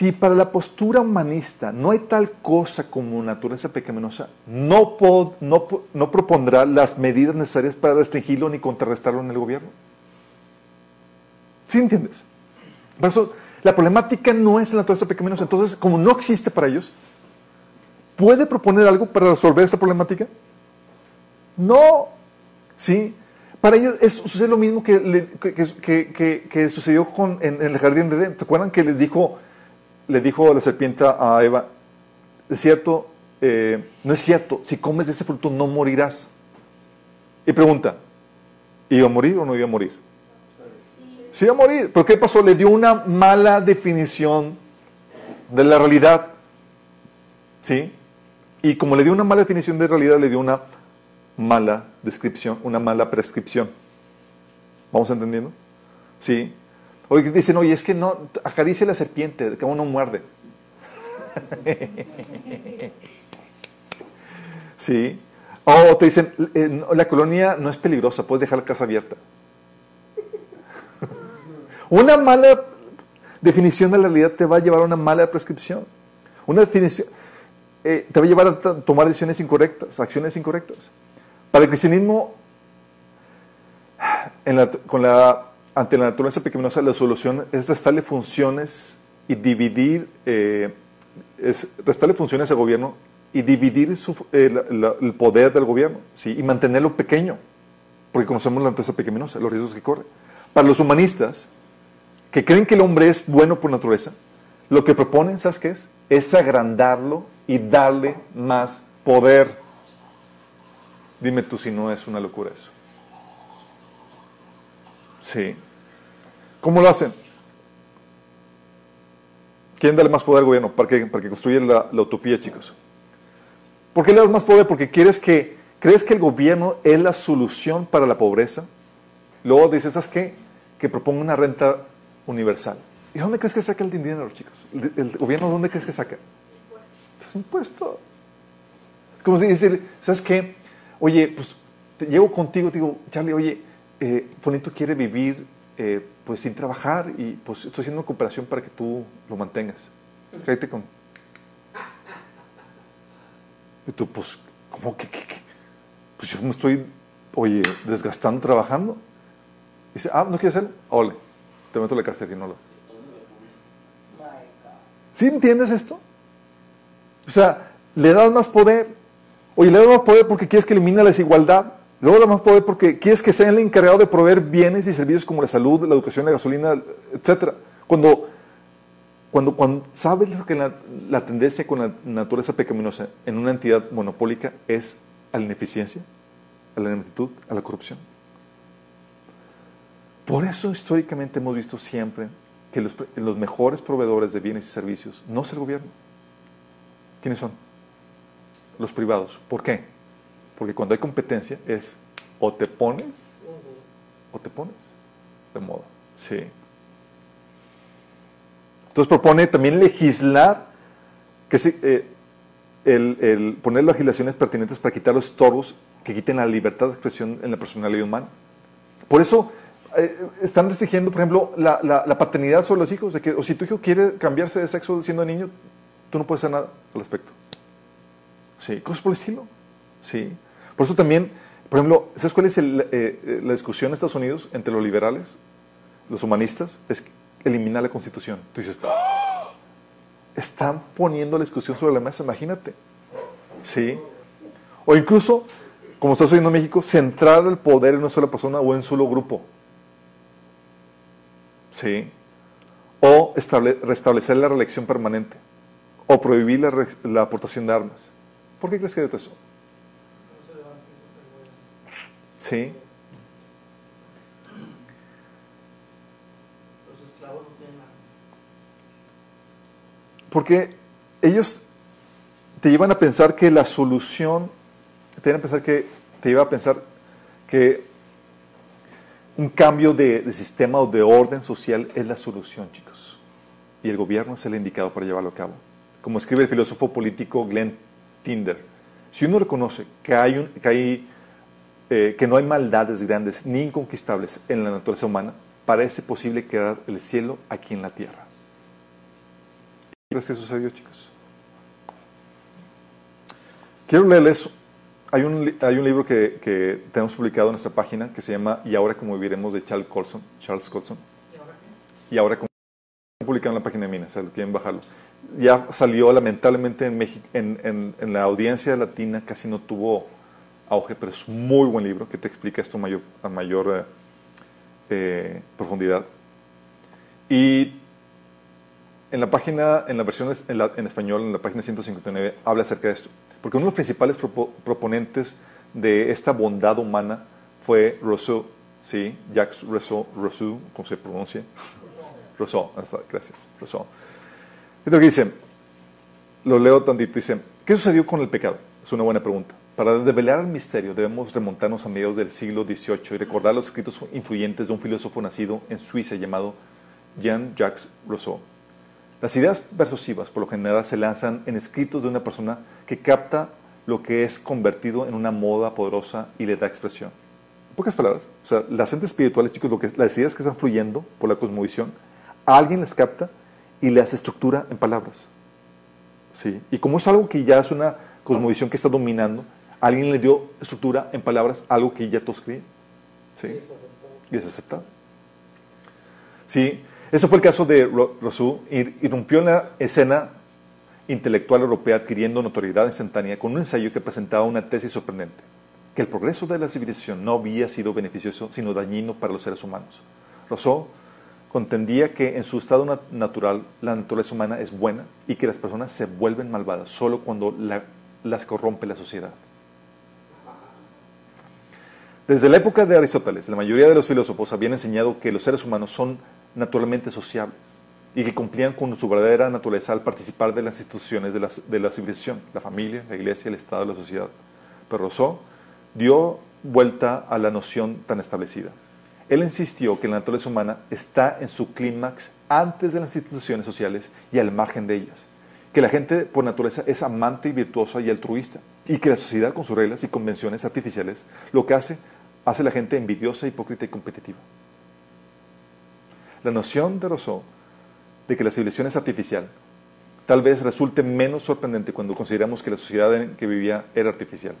Si para la postura humanista no hay tal cosa como naturaleza pecaminosa, no, po- no, po- no propondrá las medidas necesarias para restringirlo ni contrarrestarlo en el gobierno. ¿Sí entiendes? Por eso, la problemática no es la naturaleza pecaminosa. Entonces, como no existe para ellos, ¿puede proponer algo para resolver esa problemática? No. ¿Sí? Para ellos es, sucede lo mismo que, sucedió en el jardín de Edén. ¿Te acuerdan que les dijo, le dijo la serpiente a Eva, es cierto, eh, no es cierto, si comes de ese fruto no morirás? Y pregunta, ¿iba a morir o no iba a morir? Sí iba a morir. ¿Pero qué pasó? Le dio una mala definición de la realidad. ¿Sí? Y como le dio una mala definición de realidad, le dio una mala descripción, una mala prescripción. ¿Vamos entendiendo? Sí. Oye, dicen, oye, es que no, acaricia la serpiente, que uno muerde. sí. O te dicen, eh, la colonia no es peligrosa, puedes dejar la casa abierta. una mala definición de la realidad te va a llevar a una mala prescripción. Una definición eh, te va a llevar a tomar decisiones incorrectas, acciones incorrectas. Para el cristianismo, con la, ante la naturaleza pecaminosa, la solución es restarle funciones y dividir, eh, es restarle funciones al gobierno y dividir eh, el poder del gobierno ¿sí? y mantenerlo pequeño, porque conocemos la naturaleza pecaminosa, los riesgos que corre. Para los humanistas, que creen que el hombre es bueno por naturaleza, lo que proponen, ¿sabes qué es? Es agrandarlo y darle más poder. Dime tú si no es una locura eso. Sí. ¿Cómo lo hacen? ¿Quieren darle más poder al gobierno para que, para que construya la, utopía, chicos? ¿Por qué le das más poder? Porque quieres que, crees que el gobierno es la solución para la pobreza. Luego dices, ¿sabes qué? Que proponga una renta universal. ¿Y dónde crees que saca el dinero, chicos? ¿El, el gobierno dónde crees que saca? Pues impuesto. Es como si ¿sabes qué? Oye, pues te llego contigo, te digo, Charlie, oye, eh, Fonito quiere vivir eh, pues sin trabajar y pues estoy haciendo una cooperación para que tú lo mantengas. Cállate con... Y tú, pues, ¿cómo que? Pues yo me estoy, oye, desgastando trabajando. dice, ah, ¿no quieres hacerlo? Ole, te meto a la cárcel y no lo haces. ¿Sí entiendes esto? O sea, le das más poder. Oye, le das más poder porque quieres que elimine la desigualdad. Luego das más poder porque quieres que sea el encargado de proveer bienes y servicios como la salud, la educación, la gasolina, etcétera. Cuando cuando, cuando sabes lo que la, la tendencia con la naturaleza pecaminosa en una entidad monopólica es a la ineficiencia, a la ineptitud, a la corrupción. Por eso históricamente hemos visto siempre que los, los mejores proveedores de bienes y servicios no es el gobierno. ¿Quiénes son? Los privados. ¿Por qué? Porque cuando hay competencia es o te pones o te pones de moda. Sí. Entonces propone también legislar, que se, eh, el, el poner legislaciones pertinentes para quitar los estorbos que quiten la libertad de expresión en la personalidad humana. Por eso eh, están restringiendo, por ejemplo, la, la- la paternidad sobre los hijos, de que o si tu hijo quiere cambiarse de sexo siendo niño, tú no puedes hacer nada al respecto. Sí, cosas por el estilo. Sí. Por eso también, por ejemplo, ¿sabes cuál es eh, eh, la discusión en Estados Unidos entre los liberales, los humanistas? Es eliminar la constitución. Tú dices, ¡Ah! están poniendo la discusión sobre la mesa, imagínate. Sí. O incluso, como está sucediendo en México, centrar el poder en una sola persona o en un solo grupo. Sí. O estable- restablecer la reelección permanente. O prohibir la, aportación de armas. ¿Por qué crees que hay eso? Sí.
Los esclavos no tienen.
Porque ellos te llevan a pensar que la solución, te llevan a pensar que, te lleva a pensar que un cambio de, de sistema o de orden social es la solución, chicos. Y el gobierno es el indicado para llevarlo a cabo. Como escribe el filósofo político Glenn Tinder, si uno reconoce que, hay un, que, hay, eh, que no hay maldades grandes ni inconquistables en la naturaleza humana, parece posible crear el cielo aquí en la tierra. ¿Qué crees que sucedió, chicos? Quiero leerles. Hay un, hay un libro que, que tenemos publicado en nuestra página que se llama Y ahora cómo viviremos de Charles Colson. Charles Colson.
¿Y ahora qué?
Y ahora cómo publicado en la página de Minas, si quieren bajarlo. Ya salió lamentablemente en México, en, en- en la audiencia latina casi no tuvo auge, pero es muy buen libro que te explica esto a mayor, a mayor eh, eh, profundidad. Y en la página, en la versión en, la- en español, en la página 159, habla acerca de esto. Porque uno de los principales propo- proponentes de esta bondad humana fue Rousseau, ¿sí? Jacques Rousseau, Rousseau, ¿cómo se pronuncia? Rousseau, hasta- gracias, Rousseau. Esto que dice, lo leo tantito, dice, ¿qué sucedió con el pecado? Es una buena pregunta. Para develar el misterio debemos remontarnos a mediados del siglo XVIII y recordar los escritos influyentes de un filósofo nacido en Suiza llamado Jean-Jacques Rousseau. Las ideas persuasivas por lo general se lanzan en escritos de una persona que capta lo que es convertido en una moda poderosa y le da expresión. En pocas palabras, o sea, las entes espirituales, chicos, lo que, las ideas que están fluyendo por la cosmovisión, alguien las capta y las estructura en palabras. ¿Sí? Y como es algo que ya es una cosmovisión que está dominando, alguien le dio estructura en palabras, algo que ya todos creían. ¿Sí? Y es aceptado. Sí, ese fue el caso de Ro- Rousseau. Ir- Irrumpió en la escena intelectual europea adquiriendo notoriedad instantánea con un ensayo que presentaba una tesis sorprendente, que el progreso de la civilización no había sido beneficioso, sino dañino para los seres humanos. Rousseau contendía que en su estado nat- natural la naturaleza humana es buena y que las personas se vuelven malvadas solo cuando la- las corrompe la sociedad. Desde la época de Aristóteles, la mayoría de los filósofos habían enseñado que los seres humanos son naturalmente sociables y que cumplían con su verdadera naturaleza al participar de las instituciones de la, de la civilización, la familia, la iglesia, el Estado, la sociedad. Pero Rousseau dio vuelta a la noción tan establecida. Él insistió que la naturaleza humana está en su clímax antes de las instituciones sociales y al margen de ellas, que la gente por naturaleza es amante y virtuosa y altruista, y que la sociedad con sus reglas y convenciones artificiales lo que hace, hace la gente envidiosa, hipócrita y competitiva. La noción de Rousseau de que la civilización es artificial tal vez resulte menos sorprendente cuando consideramos que la sociedad en que vivía era artificial.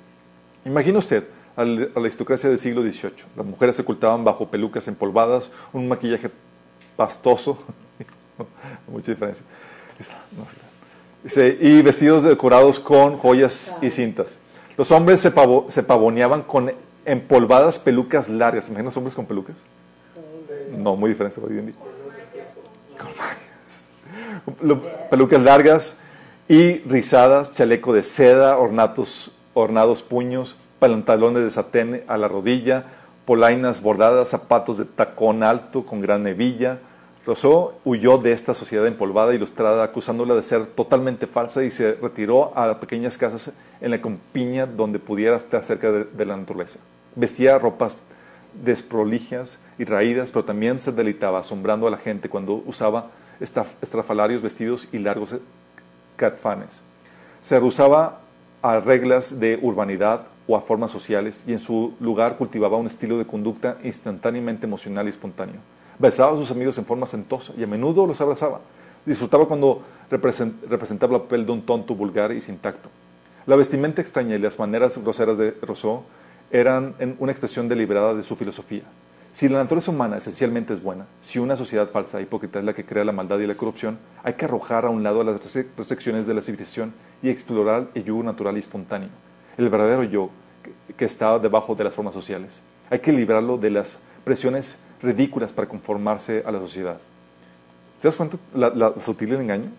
Imagina usted a la aristocracia del siglo XVIII. Las mujeres se ocultaban bajo pelucas empolvadas, un maquillaje pastoso, mucha diferencia, y vestidos decorados con joyas y cintas. Los hombres se, pavo- se pavoneaban con empolvadas pelucas largas. ¿Imaginan los hombres con pelucas? No, muy diferente hoy en día. Con pelucas largas y rizadas, chaleco de seda, ornatos, ornados puños, pantalones de satén a la rodilla, polainas bordadas, zapatos de tacón alto con gran hebilla. Rousseau huyó de esta sociedad empolvada e ilustrada, acusándola de ser totalmente falsa y se retiró a pequeñas casas en la campiña donde pudiera estar cerca de, de la naturaleza. Vestía ropas desprolijas y raídas, pero también se deleitaba asombrando a la gente cuando usaba estrafalarios vestidos y largos catfanes. Se rehusaba a reglas de urbanidad o a formas sociales y en su lugar cultivaba un estilo de conducta instantáneamente emocional y espontáneo. Besaba a sus amigos en forma sentosa y a menudo los abrazaba. Disfrutaba cuando represent- representaba el papel de un tonto vulgar y sin tacto. La vestimenta extraña y las maneras groseras de Rousseau eran una expresión deliberada de su filosofía. Si la naturaleza humana esencialmente es buena, si una sociedad falsa e hipócrita es la que crea la maldad y la corrupción, hay que arrojar a un lado las restric- restricciones de la civilización y explorar el yo natural y espontáneo, el verdadero yo que está debajo de las formas sociales. Hay que librarlo de las presiones ridículas para conformarse a la sociedad. ¿Te das cuenta la, la sutil engaño?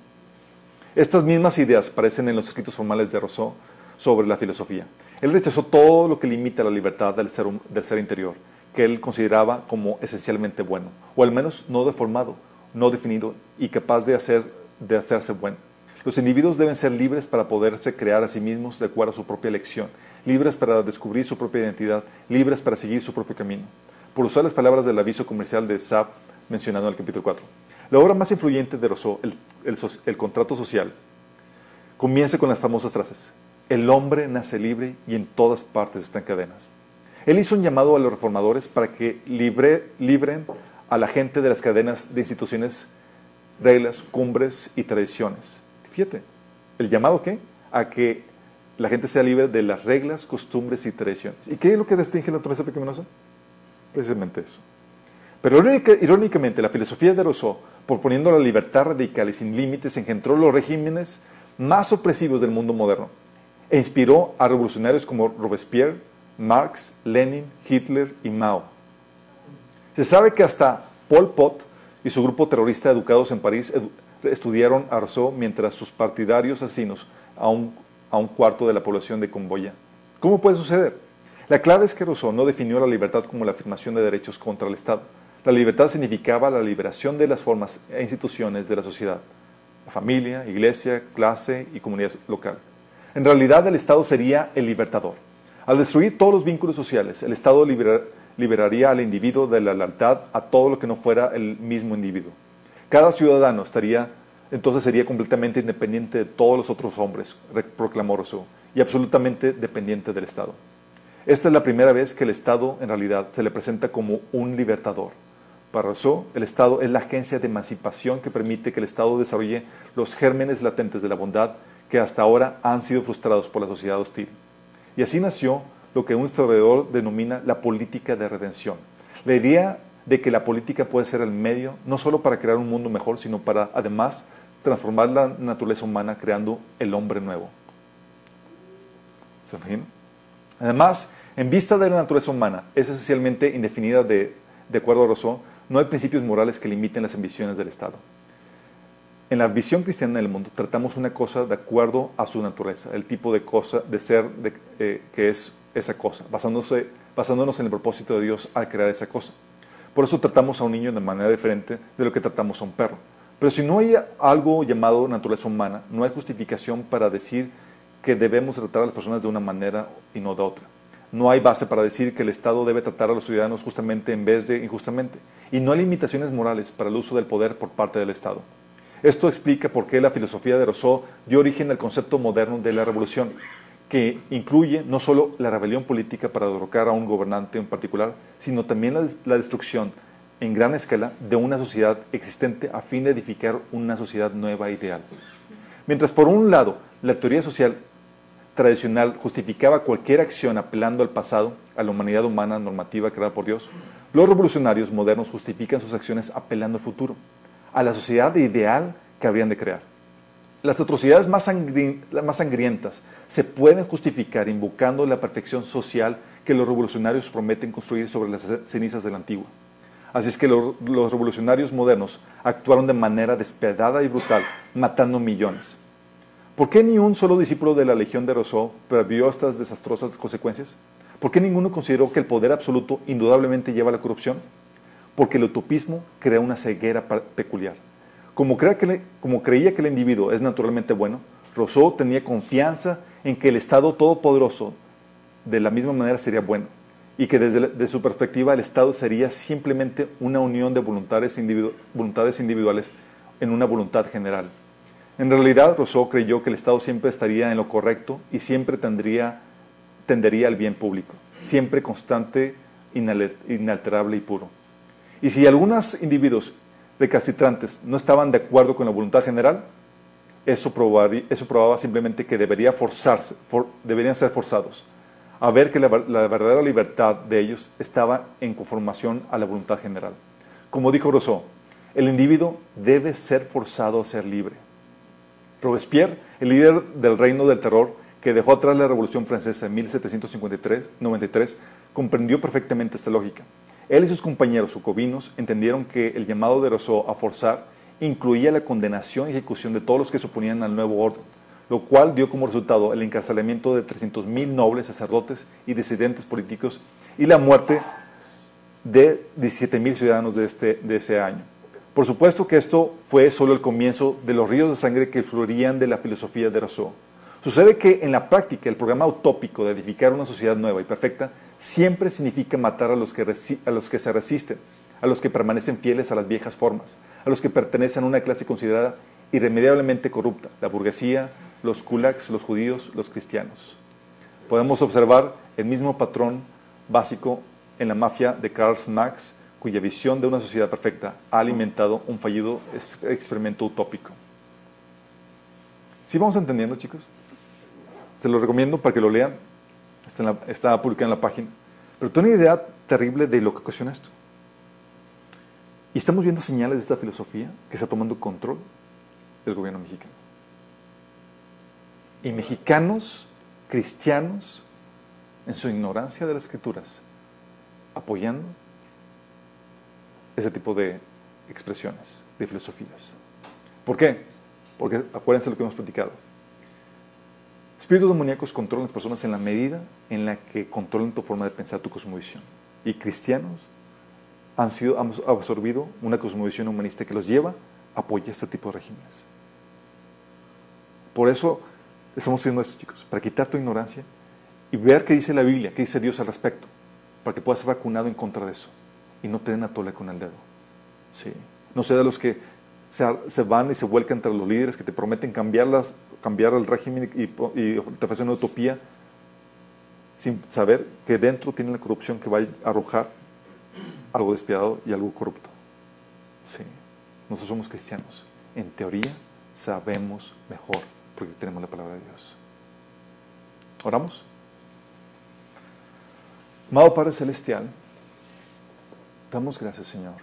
Estas mismas ideas aparecen en los escritos formales de Rousseau sobre la filosofía. Él rechazó todo lo que limita la libertad del ser, del ser interior, que él consideraba como esencialmente bueno, o al menos no deformado, no definido y capaz de, hacer, de hacerse bueno. Los individuos deben ser libres para poderse crear a sí mismos de acuerdo a su propia elección, libres para descubrir su propia identidad, libres para seguir su propio camino. Por usar las palabras del aviso comercial de Saab mencionado en el capítulo 4. La obra más influyente de Rousseau, el, contrato social, comienza con las famosas frases, el hombre nace libre y en todas partes está en cadenas. Él hizo un llamado a los reformadores para que libre- libren a la gente de las cadenas de instituciones, reglas, cumbres y tradiciones. Fíjate, ¿el llamado qué? A que la gente sea libre de las reglas, costumbres y tradiciones. ¿Y qué es lo que distingue la naturaleza pecaminosa? Precisamente eso. Pero irónica- irónicamente, la filosofía de Rousseau, proponiendo la libertad radical y sin límites, engendró los regímenes más opresivos del mundo moderno e inspiró a revolucionarios como Robespierre, Marx, Lenin, Hitler y Mao. Se sabe que hasta Pol Pot y su grupo terrorista educados en París estudiaron a Rousseau mientras sus partidarios asesinos a un, a un cuarto de la población de Camboya. ¿Cómo puede suceder? La clave es que Rousseau no definió la libertad como la afirmación de derechos contra el Estado. La libertad significaba la liberación de las formas e instituciones de la sociedad, la familia, iglesia, clase y comunidad local. En realidad el Estado sería el libertador. Al destruir todos los vínculos sociales, el Estado libera- liberaría al individuo de la lealtad a todo lo que no fuera el mismo individuo. Cada ciudadano estaría, entonces sería completamente independiente de todos los otros hombres, re- proclamó Rousseau, y absolutamente dependiente del Estado. Esta es la primera vez que el Estado en realidad se le presenta como un libertador. Para Rousseau, el Estado es la agencia de emancipación que permite que el Estado desarrolle los gérmenes latentes de la bondad que hasta ahora han sido frustrados por la sociedad hostil. Y así nació lo que un historiador denomina la política de redención. La idea de que la política puede ser el medio no solo para crear un mundo mejor, sino para además transformar la naturaleza humana creando el hombre nuevo. ¿Se imaginan? Además, en vista de la naturaleza humana, es esencialmente indefinida de, de acuerdo a Rousseau, no hay principios morales que limiten las ambiciones del Estado. En la visión cristiana del mundo tratamos una cosa de acuerdo a su naturaleza, el tipo de cosa, de ser eh, que es esa cosa, basándonos en el propósito de Dios al crear esa cosa. Por eso tratamos a un niño de manera diferente de lo que tratamos a un perro. Pero si no hay algo llamado naturaleza humana, no hay justificación para decir que debemos tratar a las personas de una manera y no de otra. No hay base para decir que el Estado debe tratar a los ciudadanos justamente en vez de injustamente. Y no hay limitaciones morales para el uso del poder por parte del Estado. Esto explica por qué la filosofía de Rousseau dio origen al concepto moderno de la revolución, que incluye no solo la rebelión política para derrocar a un gobernante en particular, sino también la, destrucción en gran escala de una sociedad existente a fin de edificar una sociedad nueva e ideal. Mientras por un lado la teoría social tradicional justificaba cualquier acción apelando al pasado, a la humanidad humana normativa creada por Dios, los revolucionarios modernos justifican sus acciones apelando al futuro, a la sociedad ideal que habrían de crear. Las atrocidades más, sangrientas se pueden justificar invocando la perfección social que los revolucionarios prometen construir sobre las cenizas de la antigua. Así es que lo- los revolucionarios modernos actuaron de manera despiadada y brutal, matando millones. ¿Por qué ni un solo discípulo de la Legión de Rousseau previó estas desastrosas consecuencias? ¿Por qué ninguno consideró que el poder absoluto indudablemente lleva a la corrupción? Porque el utopismo crea una ceguera peculiar. Como, creía que el individuo es naturalmente bueno, Rousseau tenía confianza en que el Estado todopoderoso de la misma manera sería bueno y que desde su perspectiva el Estado sería simplemente una unión de voluntades individuales en una voluntad general. En realidad, Rousseau creyó que el Estado siempre estaría en lo correcto y siempre tendría, tendería al bien público, siempre constante, inalterable y puro. Y si algunos individuos recalcitrantes no estaban de acuerdo con la voluntad general, eso, probaba simplemente que deberían ser forzados a ver que la, la verdadera libertad de ellos estaba en conformación a la voluntad general. Como dijo Rousseau, el individuo debe ser forzado a ser libre. Robespierre, el líder del reino del terror que dejó atrás la Revolución Francesa en 1753-93, comprendió perfectamente esta lógica. Él y sus compañeros jacobinos entendieron que el llamado de Rousseau a forzar incluía la condenación y ejecución de todos los que se oponían al nuevo orden, lo cual dio como resultado el encarcelamiento de 300.000 nobles, sacerdotes y disidentes políticos y la muerte de 17.000 ciudadanos de, este, de ese año. Por supuesto que esto fue solo el comienzo de los ríos de sangre que fluirían de la filosofía de Rousseau. Sucede que en la práctica el programa utópico de edificar una sociedad nueva y perfecta siempre significa matar a los que, a los que se resisten, a los que permanecen fieles a las viejas formas, a los que pertenecen a una clase considerada irremediablemente corrupta, la burguesía, los kulaks, los judíos, los cristianos. Podemos observar el mismo patrón básico en la mafia de Karl Marx, cuya visión de una sociedad perfecta ha alimentado un fallido ex- experimento utópico. ¿Sí vamos entendiendo, chicos? Se lo recomiendo para que lo lean. Está, en publicado en la página. Pero tengo una idea terrible de lo que ocasiona esto. Y estamos viendo señales de esta filosofía que está tomando control del gobierno mexicano. Y mexicanos, cristianos, en su ignorancia de las escrituras, apoyando ese tipo de expresiones, de filosofías. ¿Por qué? Porque acuérdense lo que hemos platicado. Espíritus demoníacos controlan a las personas en la medida en la que controlan tu forma de pensar, tu cosmovisión. Y cristianos han, sido, han absorbido una cosmovisión humanista que los lleva a apoyar este tipo de regímenes. Por eso estamos haciendo esto, chicos, para quitar tu ignorancia y ver qué dice la Biblia, qué dice Dios al respecto, para que puedas ser vacunado en contra de eso y no te den a tole con el dedo. Sí. No sea de los que se, se van y se vuelcan entre los líderes que te prometen cambiarlas, cambiar el régimen y, y te ofrecen una utopía sin saber que dentro tiene la corrupción que va a arrojar algo despiadado y algo corrupto. Sí. Nosotros somos cristianos. En teoría sabemos mejor porque tenemos la palabra de Dios. ¿Oramos? Amado Padre Celestial, damos gracias, Señor,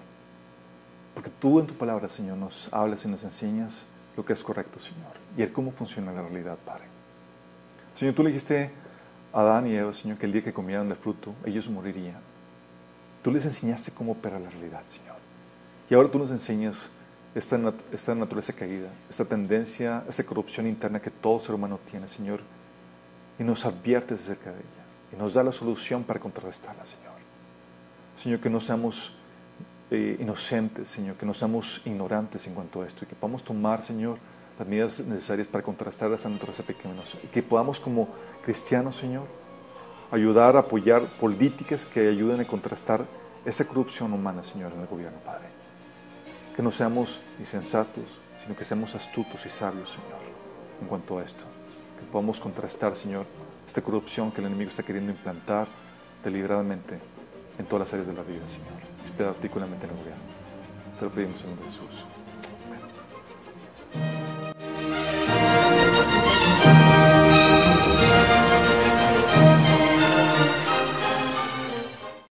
porque tú en tu palabra, Señor, nos hablas y nos enseñas lo que es correcto, Señor, y el cómo funciona la realidad, Padre. Señor, tú le dijiste a Adán y Eva, Señor, que el día que comieran del fruto, ellos morirían. Tú les enseñaste cómo opera la realidad, Señor. Y ahora tú nos enseñas esta, esta naturaleza caída, esta tendencia, esta corrupción interna que todo ser humano tiene, Señor, y nos adviertes acerca de ella y nos da la solución para contrarrestarla, Señor. Señor, que no seamos eh, inocentes, Señor, que no seamos ignorantes en cuanto a esto y que podamos tomar, Señor, las medidas necesarias para contrarrestar esa naturaleza pecaminosa y que podamos como cristianos, Señor, ayudar a apoyar políticas que ayuden a contrastar esa corrupción humana, Señor, en el gobierno, Padre. Que no seamos insensatos, sino que seamos astutos y sabios, Señor, en cuanto a esto. Que podamos contrastar, Señor, esta corrupción que el enemigo está queriendo implantar deliberadamente en todas las áreas de la vida, Señor. Inspira artículamente en el gobierno. Te lo pedimos en nombre de Jesús. Amén.